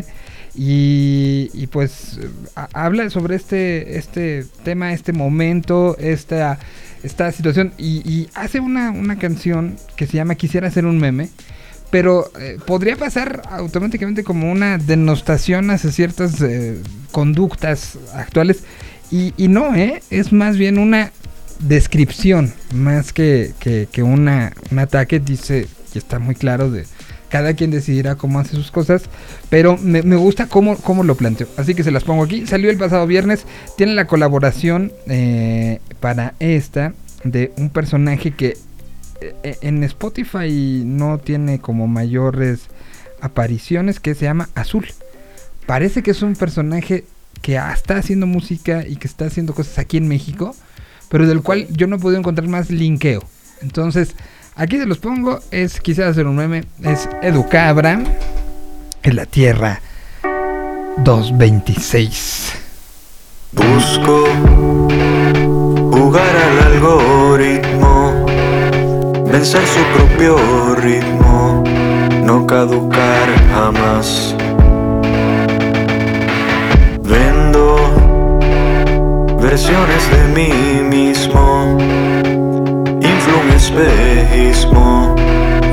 Y, y pues a- habla sobre este, este tema, este momento, esta, esta situación. Y, hace una, una canción que se llama Quisiera ser un meme. Pero eh, podría pasar automáticamente como una denostación hacia ciertas eh, conductas actuales. Y, y no, ¿eh? Es más bien una descripción, más que, que, que una, un ataque. Dice, y está muy claro de cada quien decidirá cómo hace sus cosas. Pero me, gusta cómo, cómo lo planteo. Así que se las pongo aquí. Salió el pasado viernes. Tiene la colaboración eh, para esta de un personaje que eh, en Spotify no tiene como mayores apariciones que se llama Azul. Parece que es un personaje que está haciendo música y que está haciendo cosas aquí en México, pero del cual yo no he podido encontrar más linkeo. Entonces, aquí se los pongo, es quizás hacer un meme, es Educabra en la Tierra 226. Busco jugar al algoritmo, vencer su propio ritmo, no caducar jamás. Vendo versiones de mí mismo, espejismo,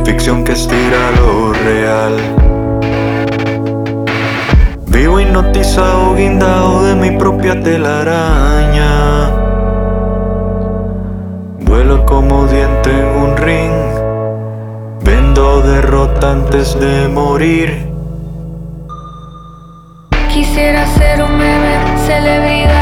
ficción que estira lo real. Vivo hipnotizado guindado de mi propia telaraña. Vuelo como diente en un ring, vendo derrota antes de morir. Quisiera ser un meme, celebridad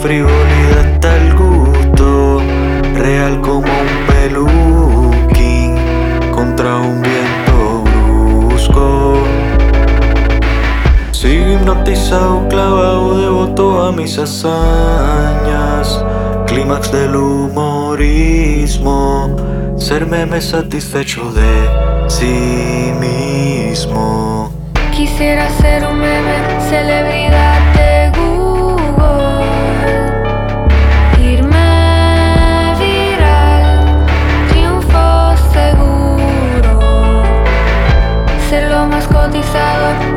frivolidad está el gusto, real como un peluquín contra un viento brusco. Sigo hipnotizado, clavado, devoto a mis hazañas. Clímax del humorismo. Ser meme satisfecho de sí mismo. Quisiera ser un meme, celebridad de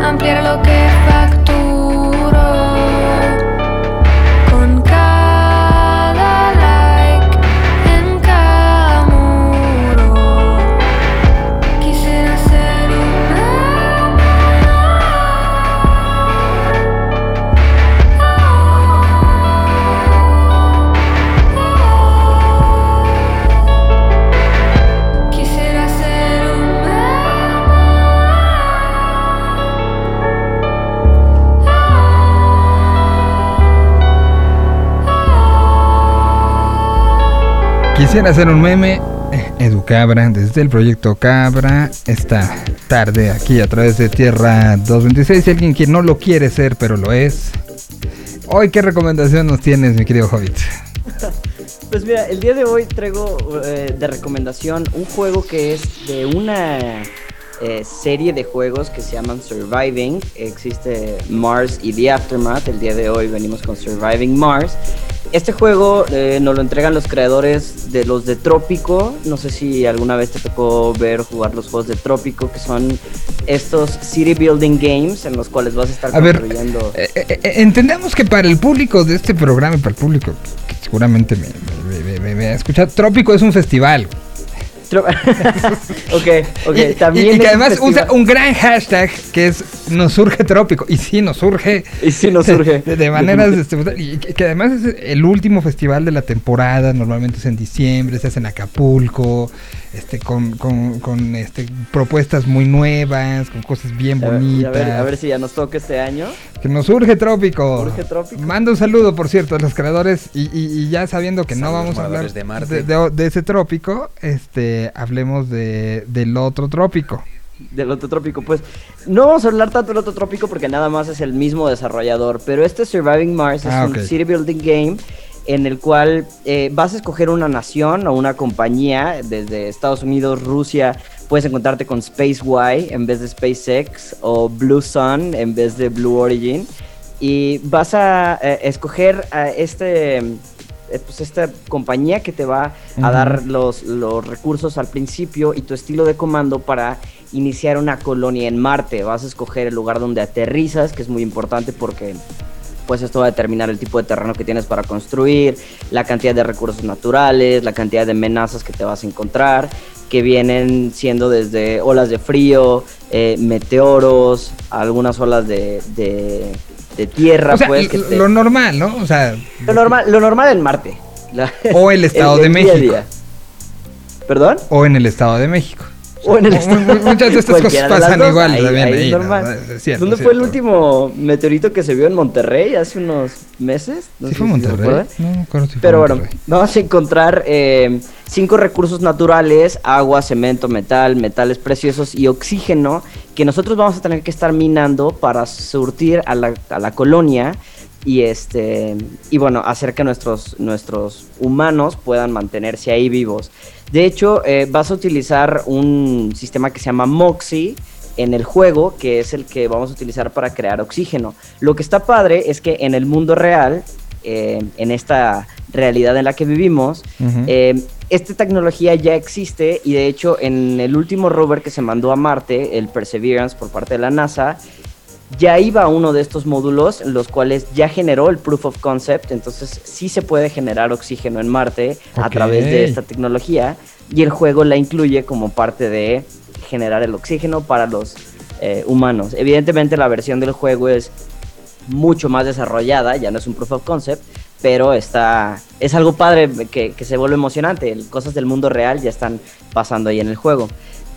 ampliar lo que facturo. Quisiera hacer un meme. eh, Edu Cabra, desde el proyecto Cabra, esta tarde aquí a través de Tierra 226. Si alguien que no lo quiere ser, pero lo es. Hoy, ¿qué recomendación nos tienes, mi querido Hobbit? [laughs] Pues mira, el día de hoy traigo eh, de recomendación un juego que es de una eh, serie de juegos que se llaman Surviving. Existe Mars y The Aftermath. El día de hoy venimos con Surviving Mars. Este juego eh, nos lo entregan los creadores de los de Trópico. No sé si alguna vez te tocó ver jugar los juegos de Trópico, que son estos City Building Games en los cuales vas a estar A ver, construyendo. Eh, eh, eh, entendemos que para el público de este programa y para el público que seguramente me, me- me- me- me ha escuchado, Trópico es un festival. [laughs] [laughs] [laughs] Ok, ok. Y- También y, y que además usa un gran hashtag que es nos surge trópico. Y sí, nos surge. Y sí nos surge. [laughs] De, de maneras. este, y que, que además es el último festival de la temporada. Normalmente es en diciembre, se hace en Acapulco. Este, con, con, con este, propuestas muy nuevas, con cosas bien A ver, y bonitas. a ver, a ver si ya nos toca este año. Que nos surge trópico. Surge Trópico. Manda un saludo, por cierto, a los creadores. Y, y- y ya sabiendo que no vamos a hablar moradores de Marte. de, de- de ese trópico, este, hablemos de, del otro trópico. Del otro trópico, pues no vamos a hablar tanto del otro trópico porque nada más es el mismo desarrollador, pero este Surviving Mars Ah, es ok. un city building game en el cual eh, vas a escoger una nación o una compañía desde Estados Unidos, Rusia, puedes encontrarte con Space Y en vez de SpaceX o Blue Sun en vez de Blue Origin y vas a eh, escoger a este pues esta compañía que te va a dar los, los recursos al principio y tu estilo de comando para iniciar una colonia en Marte. Vas a escoger el lugar donde aterrizas, que es muy importante porque pues esto va a determinar el tipo de terreno que tienes para construir, la cantidad de recursos naturales, la cantidad de amenazas que te vas a encontrar, que vienen siendo desde olas de frío, eh, meteoros, algunas olas de, de- de tierra, O sea, pues. que lo, te- lo normal, ¿no? O sea, lo normal, lo normal en Marte. La- O el [laughs] Estado de México. día. ¿Perdón? o en el Estado de México. O en el Muchas de estas cosas pasan dos, igual ahí- también ahí ahí. es ¿no? normal. Es cierto, ¿Dónde es fue el último meteorito que se vio en Monterrey hace unos meses? No ¿Sí fue si Monterrey? No me acuerdo si fue Pero bueno, Monterrey. vamos a encontrar eh, cinco recursos naturales, agua, cemento, metal, metales preciosos y oxígeno que nosotros vamos a tener que estar minando para surtir a la, a la colonia y este y bueno hacer que nuestros nuestros humanos puedan mantenerse ahí vivos. De hecho eh, vas a utilizar un sistema que se llama Moxie en el juego que es el que vamos a utilizar para crear oxígeno. Lo que está padre es que en el mundo real eh, en esta realidad en la que vivimos eh, esta tecnología ya existe y de hecho en el último rover que se mandó a Marte el Perseverance por parte de la NASA ya iba uno de estos módulos, los cuales ya generó el proof of concept, entonces sí se puede generar oxígeno en Marte a través de esta tecnología y el juego la incluye como parte de generar el oxígeno para los eh, humanos. Evidentemente la versión del juego es mucho más desarrollada, ya no es un proof of concept, pero está es algo padre que, que se vuelve emocionante, cosas del mundo real ya están pasando ahí en el juego.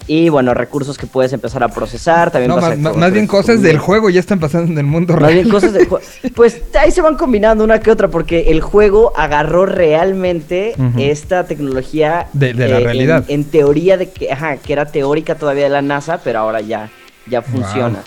Y bueno, recursos que puedes empezar a procesar, también No, más, más- bien cosas del juego ya están pasando en el mundo más real. bien cosas del. [laughs] Pues ahí se van combinando una que otra, porque el juego agarró realmente esta tecnología De- de la en- realidad. En, teoría de que, ajá, que era teórica todavía de la NASA, pero ahora ya, ya funciona.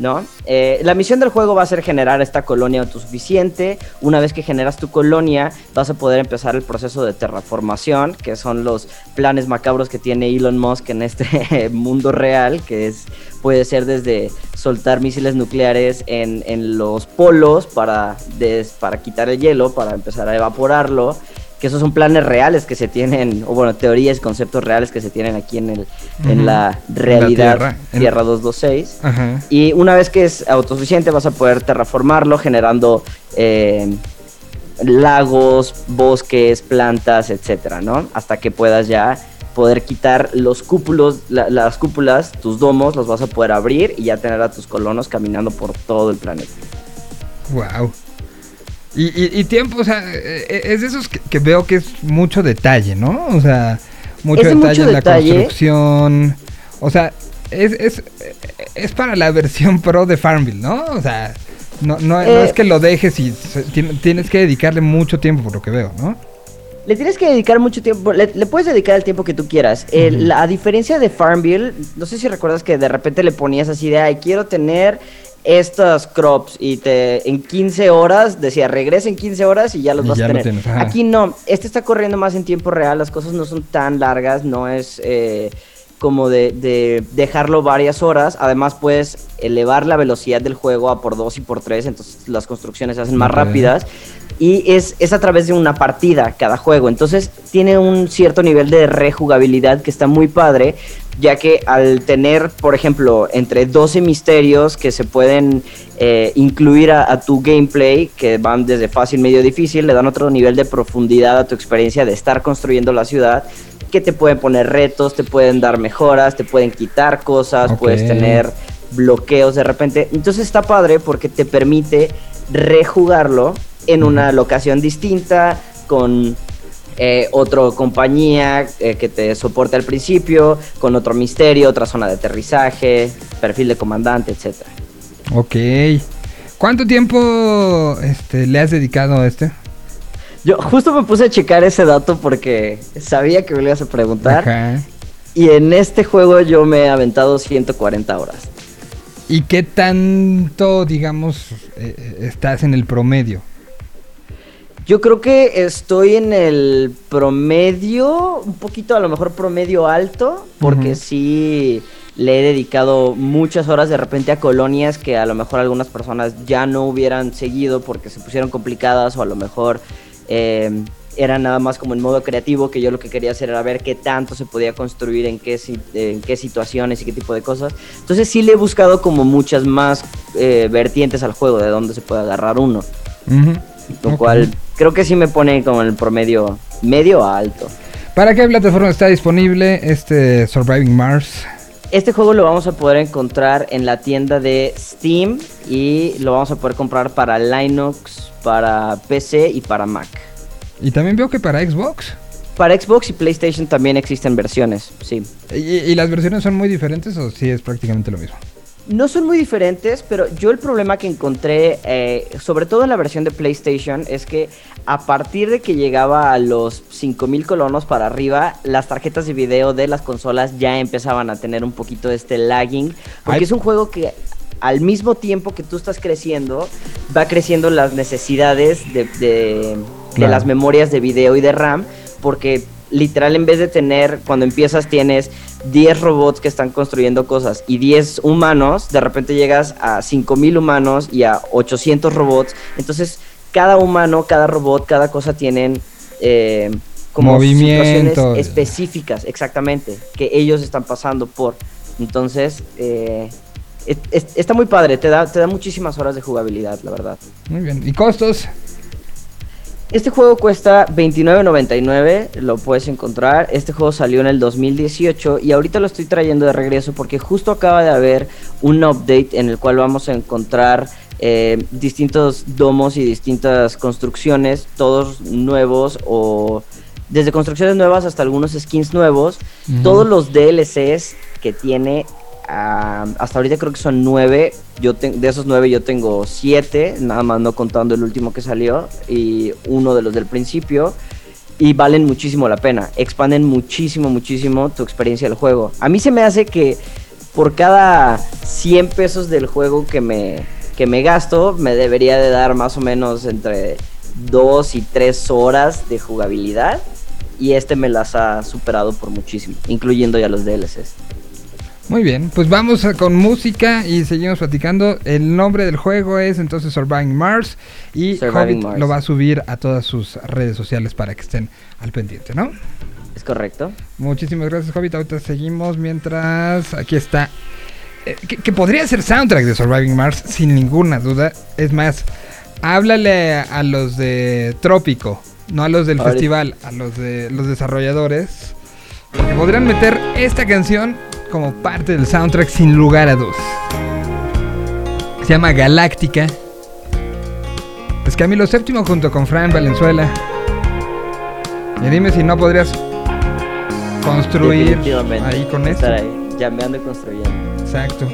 ¿No? Eh, la misión del juego va a ser generar esta colonia autosuficiente. Una vez que generas tu colonia, vas a poder empezar el proceso de terraformación, que son los planes macabros que tiene Elon Musk en este [laughs] mundo real, que es puede ser desde soltar misiles nucleares en, en los polos para, des- para quitar el hielo, para empezar a evaporarlo, que esos son planes reales que se tienen, o bueno, teorías y conceptos reales que se tienen aquí en, el, en la En la realidad Tierra, en- Tierra 226. Ajá. Y una vez que es autosuficiente vas a poder terraformarlo generando eh, lagos, bosques, plantas, etcétera, ¿no? Hasta que puedas ya poder quitar los cúpulos, la- las cúpulas, tus domos, los vas a poder abrir y ya tener a tus colonos caminando por todo el planeta. Wow. Y, y- y tiempo, o sea, eh, eh, es de esos que, que veo que es mucho detalle, ¿no? O sea, mucho Es de detalle mucho en la detalle. construcción. O sea, es, es, es para la [laughs] versión pro de Farmville, ¿no? O sea, no, no, no Eh, es que lo dejes y tienes que dedicarle mucho tiempo por lo que veo, ¿no? Le tienes que dedicar mucho tiempo, le, le puedes dedicar el tiempo que tú quieras. El- Ujú. la- a diferencia de Farmville, no sé si recuerdas que de repente le ponías así de, ay, quiero tener estas crops y te en 15 horas, decía, regresa en 15 horas y ya los Y vas ya a tener. Aquí no, este está corriendo más en tiempo real, las cosas no son tan largas, no es eh, como de, de dejarlo varias horas. Además puedes elevar la velocidad del juego a por 2 y por 3, entonces las construcciones se hacen más rápidas. Y es, es a través de una partida cada juego. Entonces tiene un cierto nivel de rejugabilidad que está muy padre. Ya que al tener, por ejemplo, entre 12 misterios que se pueden eh, incluir a, a tu gameplay, que van desde fácil, medio, difícil, le dan otro nivel de profundidad a tu experiencia de estar construyendo la ciudad. Que te pueden poner retos, te pueden dar mejoras, te pueden quitar cosas, puedes tener bloqueos de repente. Entonces está padre porque te permite rejugarlo en una locación distinta, con eh, otra compañía eh, que te soporte al principio, con otro misterio, otra zona de aterrizaje, perfil de comandante, etc. Ok. ¿Cuánto tiempo este, le has dedicado a este? Yo justo me puse a checar ese dato porque sabía que me lo ibas a preguntar. Ajá. Y en este juego yo me he aventado 140 horas. ¿Y qué tanto, digamos, eh, eh, estás en el promedio? Yo creo que estoy en el promedio, un poquito a lo mejor promedio alto, porque sí le he dedicado muchas horas de repente a colonias que a lo mejor algunas personas ya no hubieran seguido porque se pusieron complicadas o a lo mejor eh, eran nada más como en modo creativo, que yo lo que quería hacer era ver qué tanto se podía construir, en qué, en qué situaciones y qué tipo de cosas. Entonces sí le he buscado como muchas más eh, vertientes al juego, de dónde se puede agarrar uno. Ujú. Lo cual creo que sí me pone como en el promedio medio a alto. ¿Para qué plataforma está disponible este Surviving Mars? Este juego lo vamos a poder encontrar en la tienda de Steam y lo vamos a poder comprar para Linux, para PC y para Mac. Y también veo que para Xbox. Para Xbox y PlayStation también existen versiones, sí. ¿Y, y las versiones son muy diferentes o sí es prácticamente lo mismo? No son muy diferentes, pero yo el problema que encontré, eh, sobre todo en la versión de PlayStation, es que a partir de que llegaba a los 5000 colonos para arriba, las tarjetas de video de las consolas ya empezaban a tener un poquito de este lagging. Porque Ay. es un juego que al mismo tiempo que tú estás creciendo, va creciendo las necesidades de, de- las memorias de video y de RAM, porque literal en vez de tener, cuando empiezas tienes 10 robots que están construyendo cosas y 10 humanos, de repente llegas a 5000 humanos y a 800 robots, entonces cada humano, cada robot, cada cosa tienen eh, como Movimientos. situaciones específicas, exactamente, que ellos están pasando por. Entonces, eh, es- es- está muy padre, te da, te da muchísimas horas de jugabilidad, la verdad. Muy bien. ¿Y costos? Este juego cuesta $29.99, lo puedes encontrar. Este juego salió en el 2018 y ahorita lo estoy trayendo de regreso porque justo acaba de haber un update en el cual vamos a encontrar eh, distintos domos y distintas construcciones, todos nuevos o desde construcciones nuevas hasta algunos skins nuevos. Todos los DLCs que tiene hasta ahorita creo que son nueve. Yo te- de esos nueve yo tengo siete, nada más no contando el último que salió y uno de los del principio. Y valen muchísimo la pena. Expanden muchísimo, muchísimo tu experiencia del juego. A mí se me hace que por cada 100 pesos del juego que me, que me gasto, me debería de dar más o menos entre 2 y 3 horas de jugabilidad. Y este me las ha superado por muchísimo, incluyendo ya los DLCs. Muy bien, pues vamos a- con música y seguimos platicando. El nombre del juego es entonces Surviving Mars y Surviving Hobbit Mars. lo va a subir a todas sus redes sociales para que estén al pendiente, ¿no? Es correcto. Muchísimas gracias, Hobbit. Ahorita seguimos mientras aquí está. eh, que, que podría ser soundtrack de Surviving Mars, sin ninguna duda. Es más, háblale a, los de Trópico, no a los del Ahorita. festival, a los de los desarrolladores. Que podrían meter esta canción como parte del soundtrack sin lugar a dudas. Se llama Galáctica. Es Camilo VII junto con Fran Valenzuela. Y dime si no podrías construir ahí con esto. Ahí, llameando y construyendo. Exacto.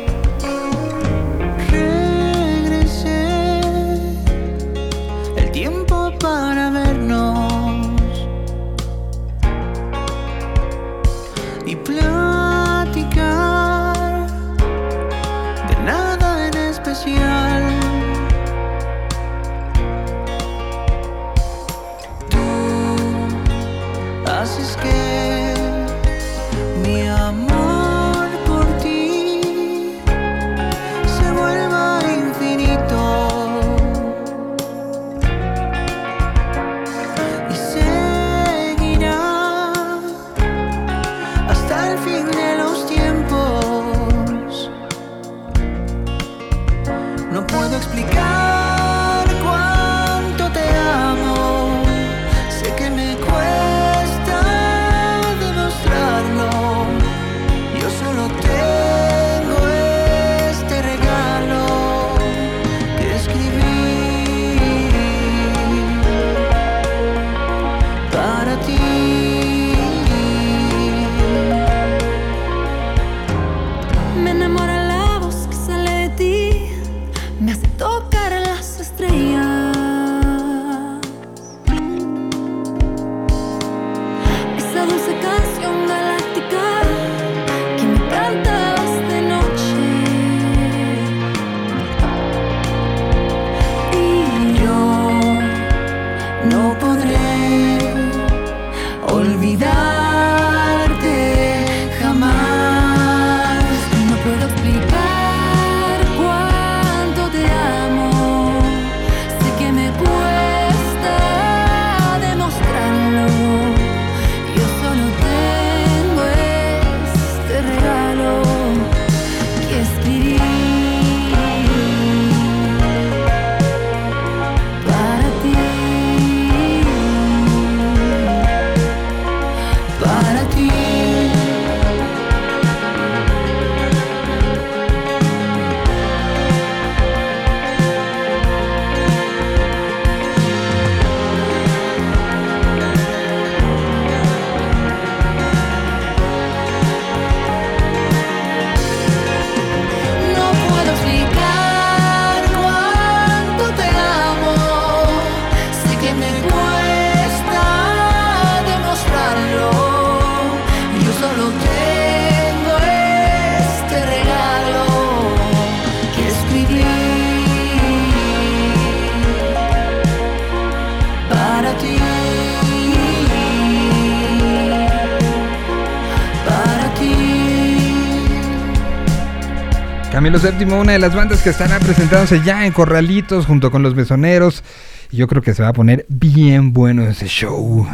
último, una de las bandas que estará presentándose ya en Corralitos junto con los Mesoneros. Y yo creo que se va a poner bien bueno ese show.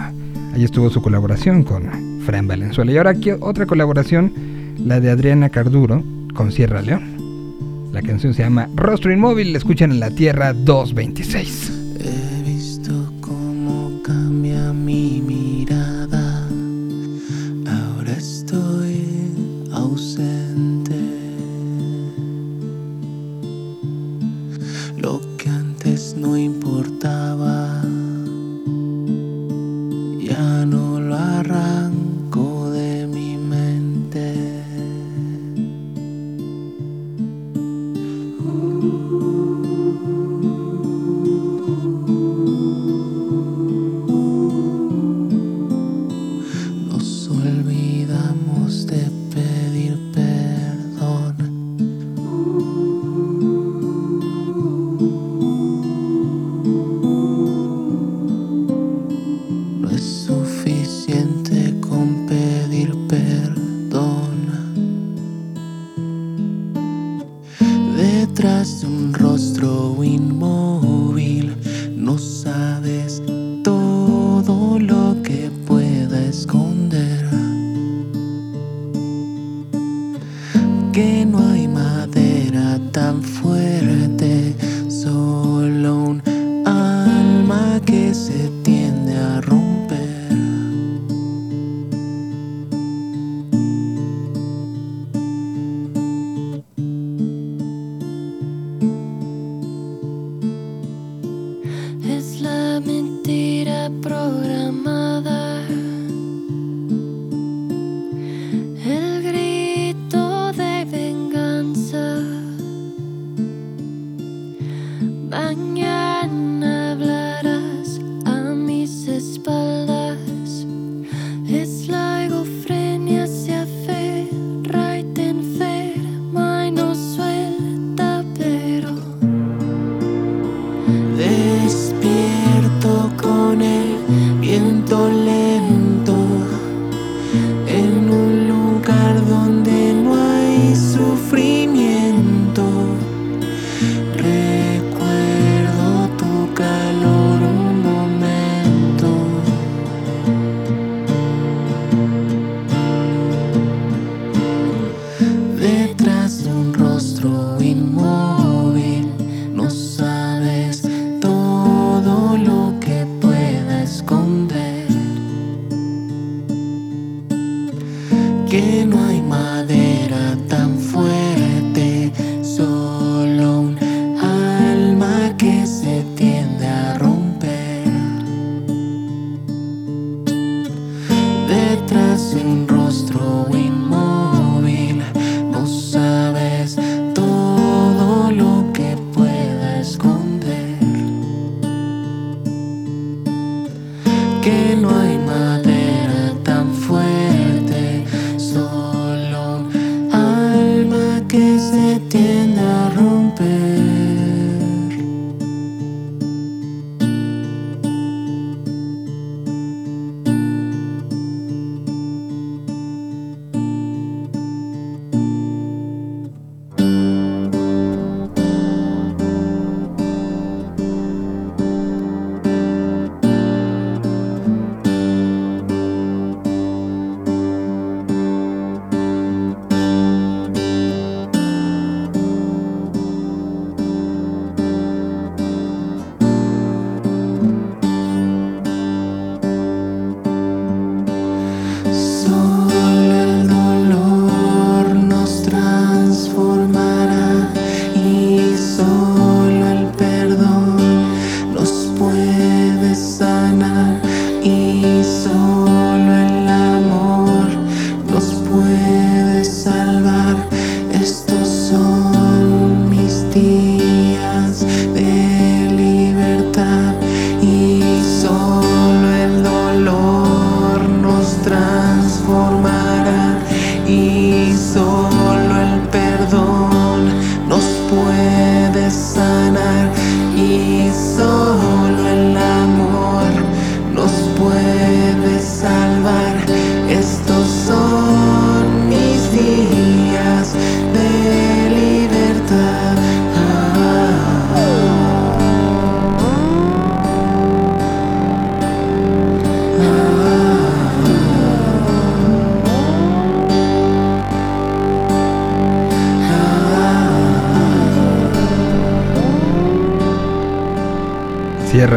Ahí estuvo su colaboración con Fran Valenzuela. Y ahora aquí otra colaboración, la de Adriana Carduro con Sierra León. La canción se llama Rostro Inmóvil, la escuchan en la Tierra 226. He visto cómo cambia mi mirada. Ahora estoy ausente.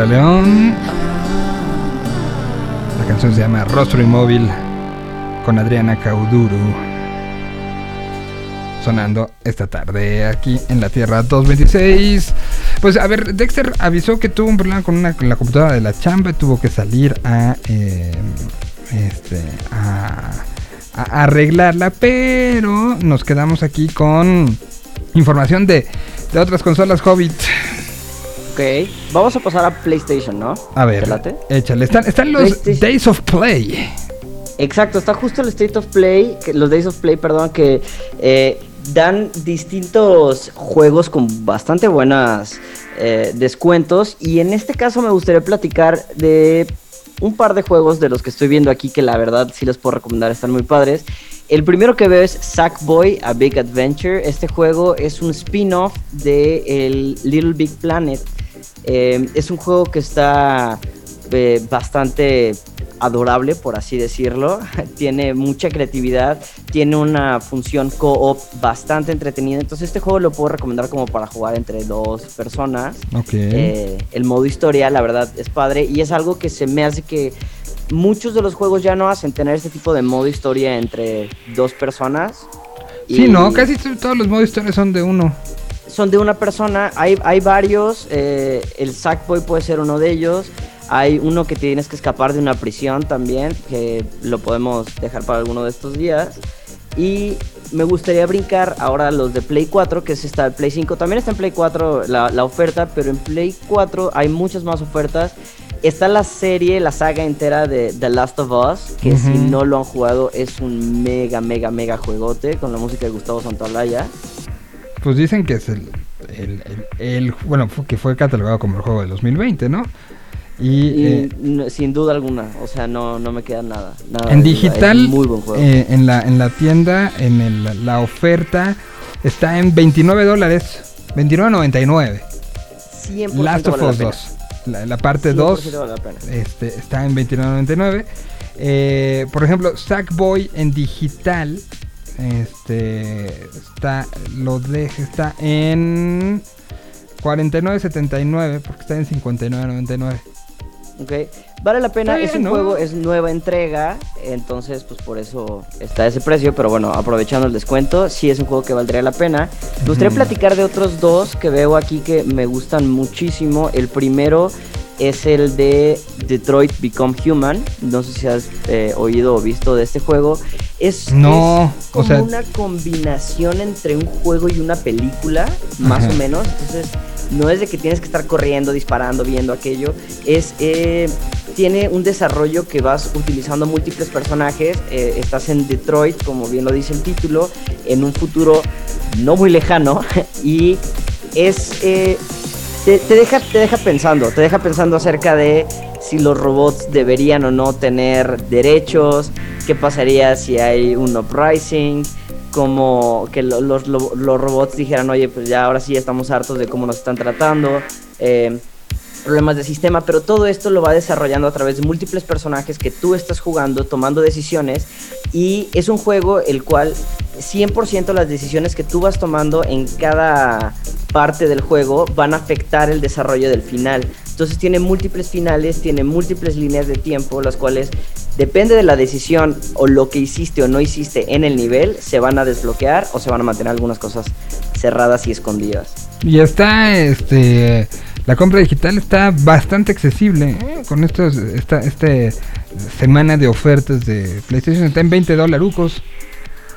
León. La canción se llama Rostro Inmóvil con Adriana Cauduro. Sonando esta tarde aquí en la Tierra 226. Pues a ver, Dexter avisó que tuvo un problema con, una, la computadora de la chamba y tuvo que salir a, eh, este, a, a arreglarla, pero nos quedamos aquí con información de, de otras consolas Hobbit. Ok, vamos a pasar a PlayStation, ¿no? A ver, échale. Están, están los. Days of Play. Exacto, está justo el State of Play, que- los Days of Play, perdón, que eh, dan distintos juegos con bastante buenas eh, descuentos. Y en este caso me gustaría platicar de un par de juegos de los que estoy viendo aquí que la verdad sí les puedo recomendar, están muy padres. El primero que veo es Sackboy, A Big Adventure. Este juego es un spin-off de el Little Big Planet. Eh, es un juego que está eh, bastante adorable, por así decirlo. [laughs] tiene mucha creatividad, tiene una función co-op bastante entretenida. Entonces este juego lo puedo recomendar como para jugar entre dos personas. Eh, el modo historia, la verdad, es padre y es algo que se me hace que muchos de los juegos ya no hacen tener este tipo de modo historia entre dos personas. Sí, no, casi todos los modos historia son de uno. Son de una persona. Hay, hay varios. eh, el Sackboy puede ser uno de ellos. Hay uno que tienes que escapar de una prisión también, que lo podemos dejar para alguno de estos días. Y me gustaría brincar ahora los de Play 4, que es esta el Play 5. También está en Play 4 la, la oferta, pero en Play 4 hay muchas más ofertas. Está la serie, la saga entera de The Last of Us, que si no lo han jugado es un mega, mega, mega juegote con la música de Gustavo Santaolalla. Pues dicen que es el, el, el- el- bueno, fue- que fue catalogado como el juego de 2020, ¿no? Y, Y eh, no- sin duda alguna, o sea, no, no me queda nada. nada en digital, es un muy buen juego. eh, en, la, en la tienda, en el- la oferta, está en 29 dólares, 29.99. 100% Last of Us pena. 2. La, la parte 100% 2 vale la pena. este, está en 29.99. Eh, por ejemplo, Sackboy en digital este está lo deja está en 49.79 porque está en 59.99. Ok, vale la pena, Está es bien, un ¿no? juego, es nueva entrega, entonces pues por eso está ese precio, pero bueno, aprovechando el descuento, sí es un juego que valdría la pena. Me gustaría platicar de otros dos que veo aquí que me gustan muchísimo. El primero es el de Detroit Become Human, no sé si has eh, oído o visto de este juego. Es, No, es o como sea- una combinación entre un juego y una película, más Ajá. o menos. Entonces, no es de que tienes que estar corriendo, disparando, viendo aquello. Es, eh, tiene un desarrollo que vas utilizando múltiples personajes. eh, estás en Detroit, como bien lo dice el título, en un futuro no muy lejano. [laughs] y es. eh, te, deja, te deja pensando, te deja pensando acerca de si los robots deberían o no tener derechos, qué pasaría si hay un uprising, como que lo- los, lo- los robots dijeran, oye, pues ya ahora sí estamos hartos de cómo nos están tratando, eh, problemas de sistema, pero todo esto lo va desarrollando a través de múltiples personajes que tú estás jugando, tomando decisiones, y es un juego el cual 100% las decisiones que tú vas tomando en cada parte del juego van a afectar el desarrollo del final. Entonces tiene múltiples finales, tiene múltiples líneas de tiempo, las cuales depende de la decisión o lo que hiciste o no hiciste en el nivel, se van a desbloquear o se van a mantener algunas cosas cerradas y escondidas. Y está, este, la compra digital está bastante accesible ¿eh? con estos, esta, este semana de ofertas de PlayStation está en 20 dólares.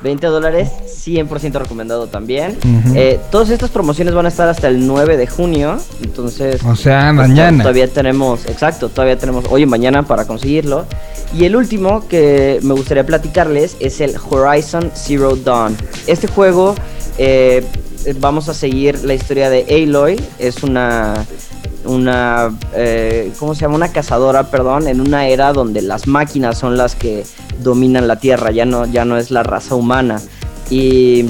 20 dólares, 100% recomendado también. Eh, todas estas promociones van a estar hasta el 9 de junio, entonces... O sea, pues, mañana. Todavía tenemos, exacto, todavía tenemos hoy y mañana para conseguirlo. Y el último que me gustaría platicarles es el Horizon Zero Dawn. Este juego, eh, vamos a seguir la historia de Aloy, es una... Una, eh, ¿cómo se llama? Una cazadora, perdón, en una era donde las máquinas son las que dominan la Tierra, ya no, ya no es la raza humana. Y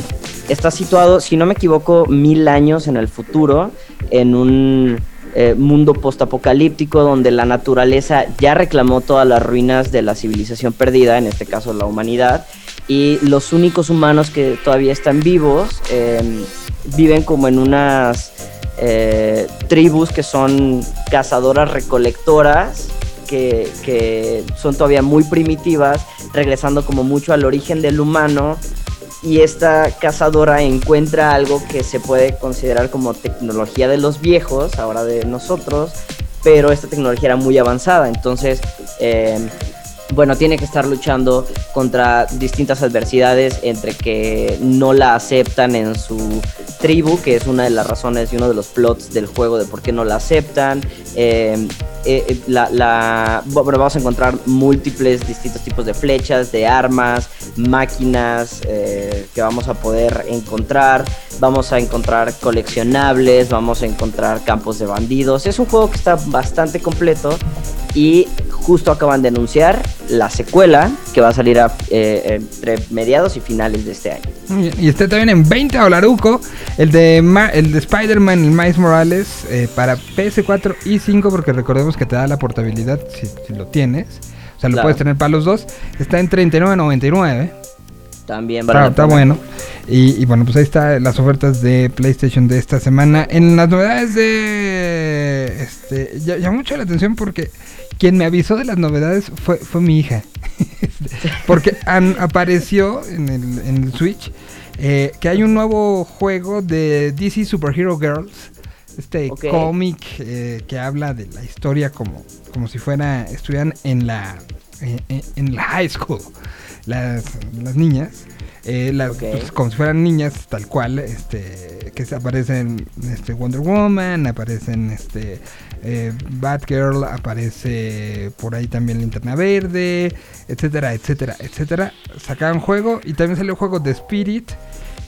está situado, si no me equivoco, mil años en el futuro, en un eh, mundo postapocalíptico donde la naturaleza ya reclamó todas las ruinas de la civilización perdida, en este caso la humanidad, y los únicos humanos que todavía están vivos eh, viven como en unas eh, tribus que son cazadoras recolectoras, que, que son todavía muy primitivas, regresando como mucho al origen del humano. Y esta cazadora encuentra algo que se puede considerar como tecnología de los viejos, ahora de nosotros, pero esta tecnología era muy avanzada. Entonces, eh, bueno, tiene que estar luchando contra distintas adversidades entre que no la aceptan en su tribu, que es una de las razones y uno de los plots del juego de por qué no la aceptan. Eh, eh, eh, vamos a encontrar múltiples distintos tipos de flechas, de armas, máquinas eh, que vamos a poder encontrar. Vamos a encontrar coleccionables, vamos a encontrar campos de bandidos. Es un juego que está bastante completo y justo acaban de anunciar la secuela que va a salir a- eh, entre mediados y finales de este año. Y está también en 20 dolaruco el de, Ma- el de Spider-Man, el Miles Morales, eh, para PS4 y 5, porque recordemos que te da la portabilidad si, si lo tienes. O sea, lo Claro. puedes tener para los dos. Está en 39.99. También vale Está, está bueno. Y, y bueno, pues ahí están las ofertas de PlayStation de esta semana. En las novedades de... Este, llamó mucho la atención porque quien me avisó de las novedades fue, fue mi hija. [laughs] Este, porque an- apareció en el, en el Switch eh, que hay un nuevo juego de DC Superhero Girls. Este cómic eh, que habla de la historia como, como si fuera, estuvieran en la, en la high school las, las niñas. eh, las- pues, como si fueran niñas tal cual este que aparecen este Wonder Woman aparecen este eh, Batgirl aparece por ahí también Linterna Verde etcétera etcétera etcétera sacaron juego y también salió juego de Spirit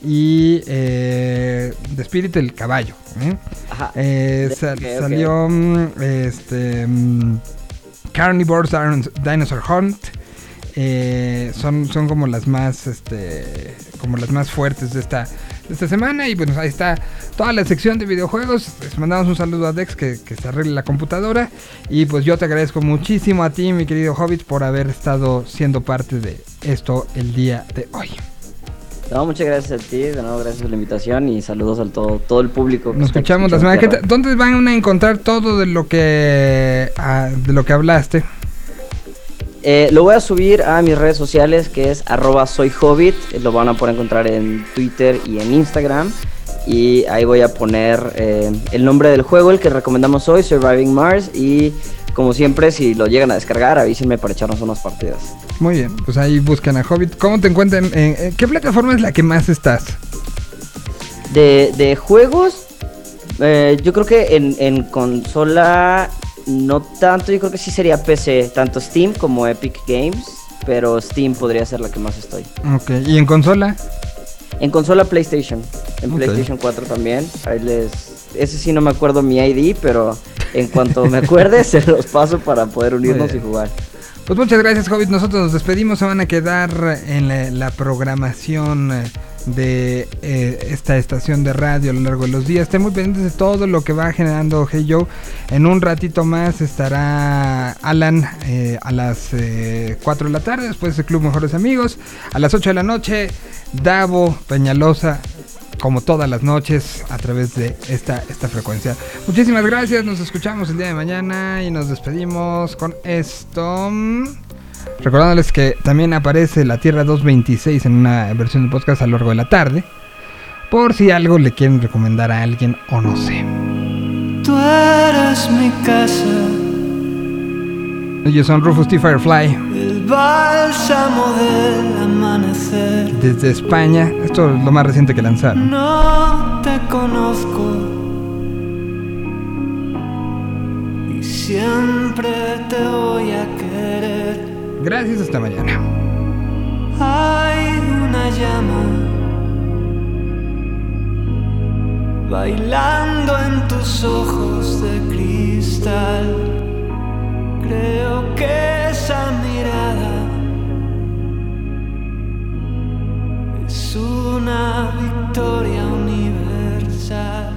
y eh, de Spirit el caballo ¿eh? Ajá. Eh, sal- salió mm, este mm, Carnivores Dinosaur Hunt eh, son, son como las más este como las más fuertes de esta de esta semana. Y bueno ahí está toda la sección de videojuegos. Les mandamos un saludo a Dex que, que se arregle la computadora. Y pues yo te agradezco muchísimo a ti mi querido Hobbit por haber estado siendo parte de esto el día de hoy No, muchas gracias a ti, de nuevo gracias por la invitación y saludos al todo, todo el público. que nos escuchamos la semana que ¿dónde van a encontrar todo de lo que ah, de lo que hablaste? Eh, lo voy a subir a mis redes sociales que es arroba soy hobbit. eh, Lo van a poder encontrar en Twitter y en Instagram. Y ahí voy a poner eh, el nombre del juego, el que recomendamos hoy, Surviving Mars. Y como siempre, si lo llegan a descargar, avísenme para echarnos unas partidas. Muy bien, pues ahí buscan a Hobbit. ¿Cómo te encuentran? en- en ¿Qué plataforma es la que más estás? De, de juegos, eh, yo creo que en, en consola no tanto, yo creo que sí sería PC, tanto Steam como Epic Games, pero Steam podría ser la que más estoy. Ok, ¿y en consola? En consola PlayStation, en. PlayStation 4 también. Ahí les, ese sí no me acuerdo mi ID, pero en cuanto me acuerde [laughs] se los paso para poder unirnos y jugar. Pues muchas gracias, Hobbit. Nosotros nos despedimos. Se van a quedar en la, la programación eh, de eh, esta estación de radio a lo largo de los días. Estén muy pendientes de todo lo que va generando Hey Joe. En un ratito más estará Alan eh, a las eh, 4 de la tarde. Después el Club Mejores Amigos. A las 8 de la noche, Davo Peñalosa. Como todas las noches a través de esta, esta frecuencia. Muchísimas gracias. Nos escuchamos el día de mañana y nos despedimos con esto. Recordándoles que también aparece la Tierra 226 en una versión de podcast a lo largo de la tarde. Por si algo le quieren recomendar a alguien o no sé. Tú eres mi casa, Ellos son Rufus T. Firefly el bálsamo del amanecer. desde España. Esto es lo más reciente que lanzaron. No te conozco y siempre te voy a querer. Gracias, hasta mañana. Hay una llama bailando en tus ojos de cristal. Creo que esa mirada es una victoria universal.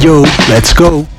Yo, let's go.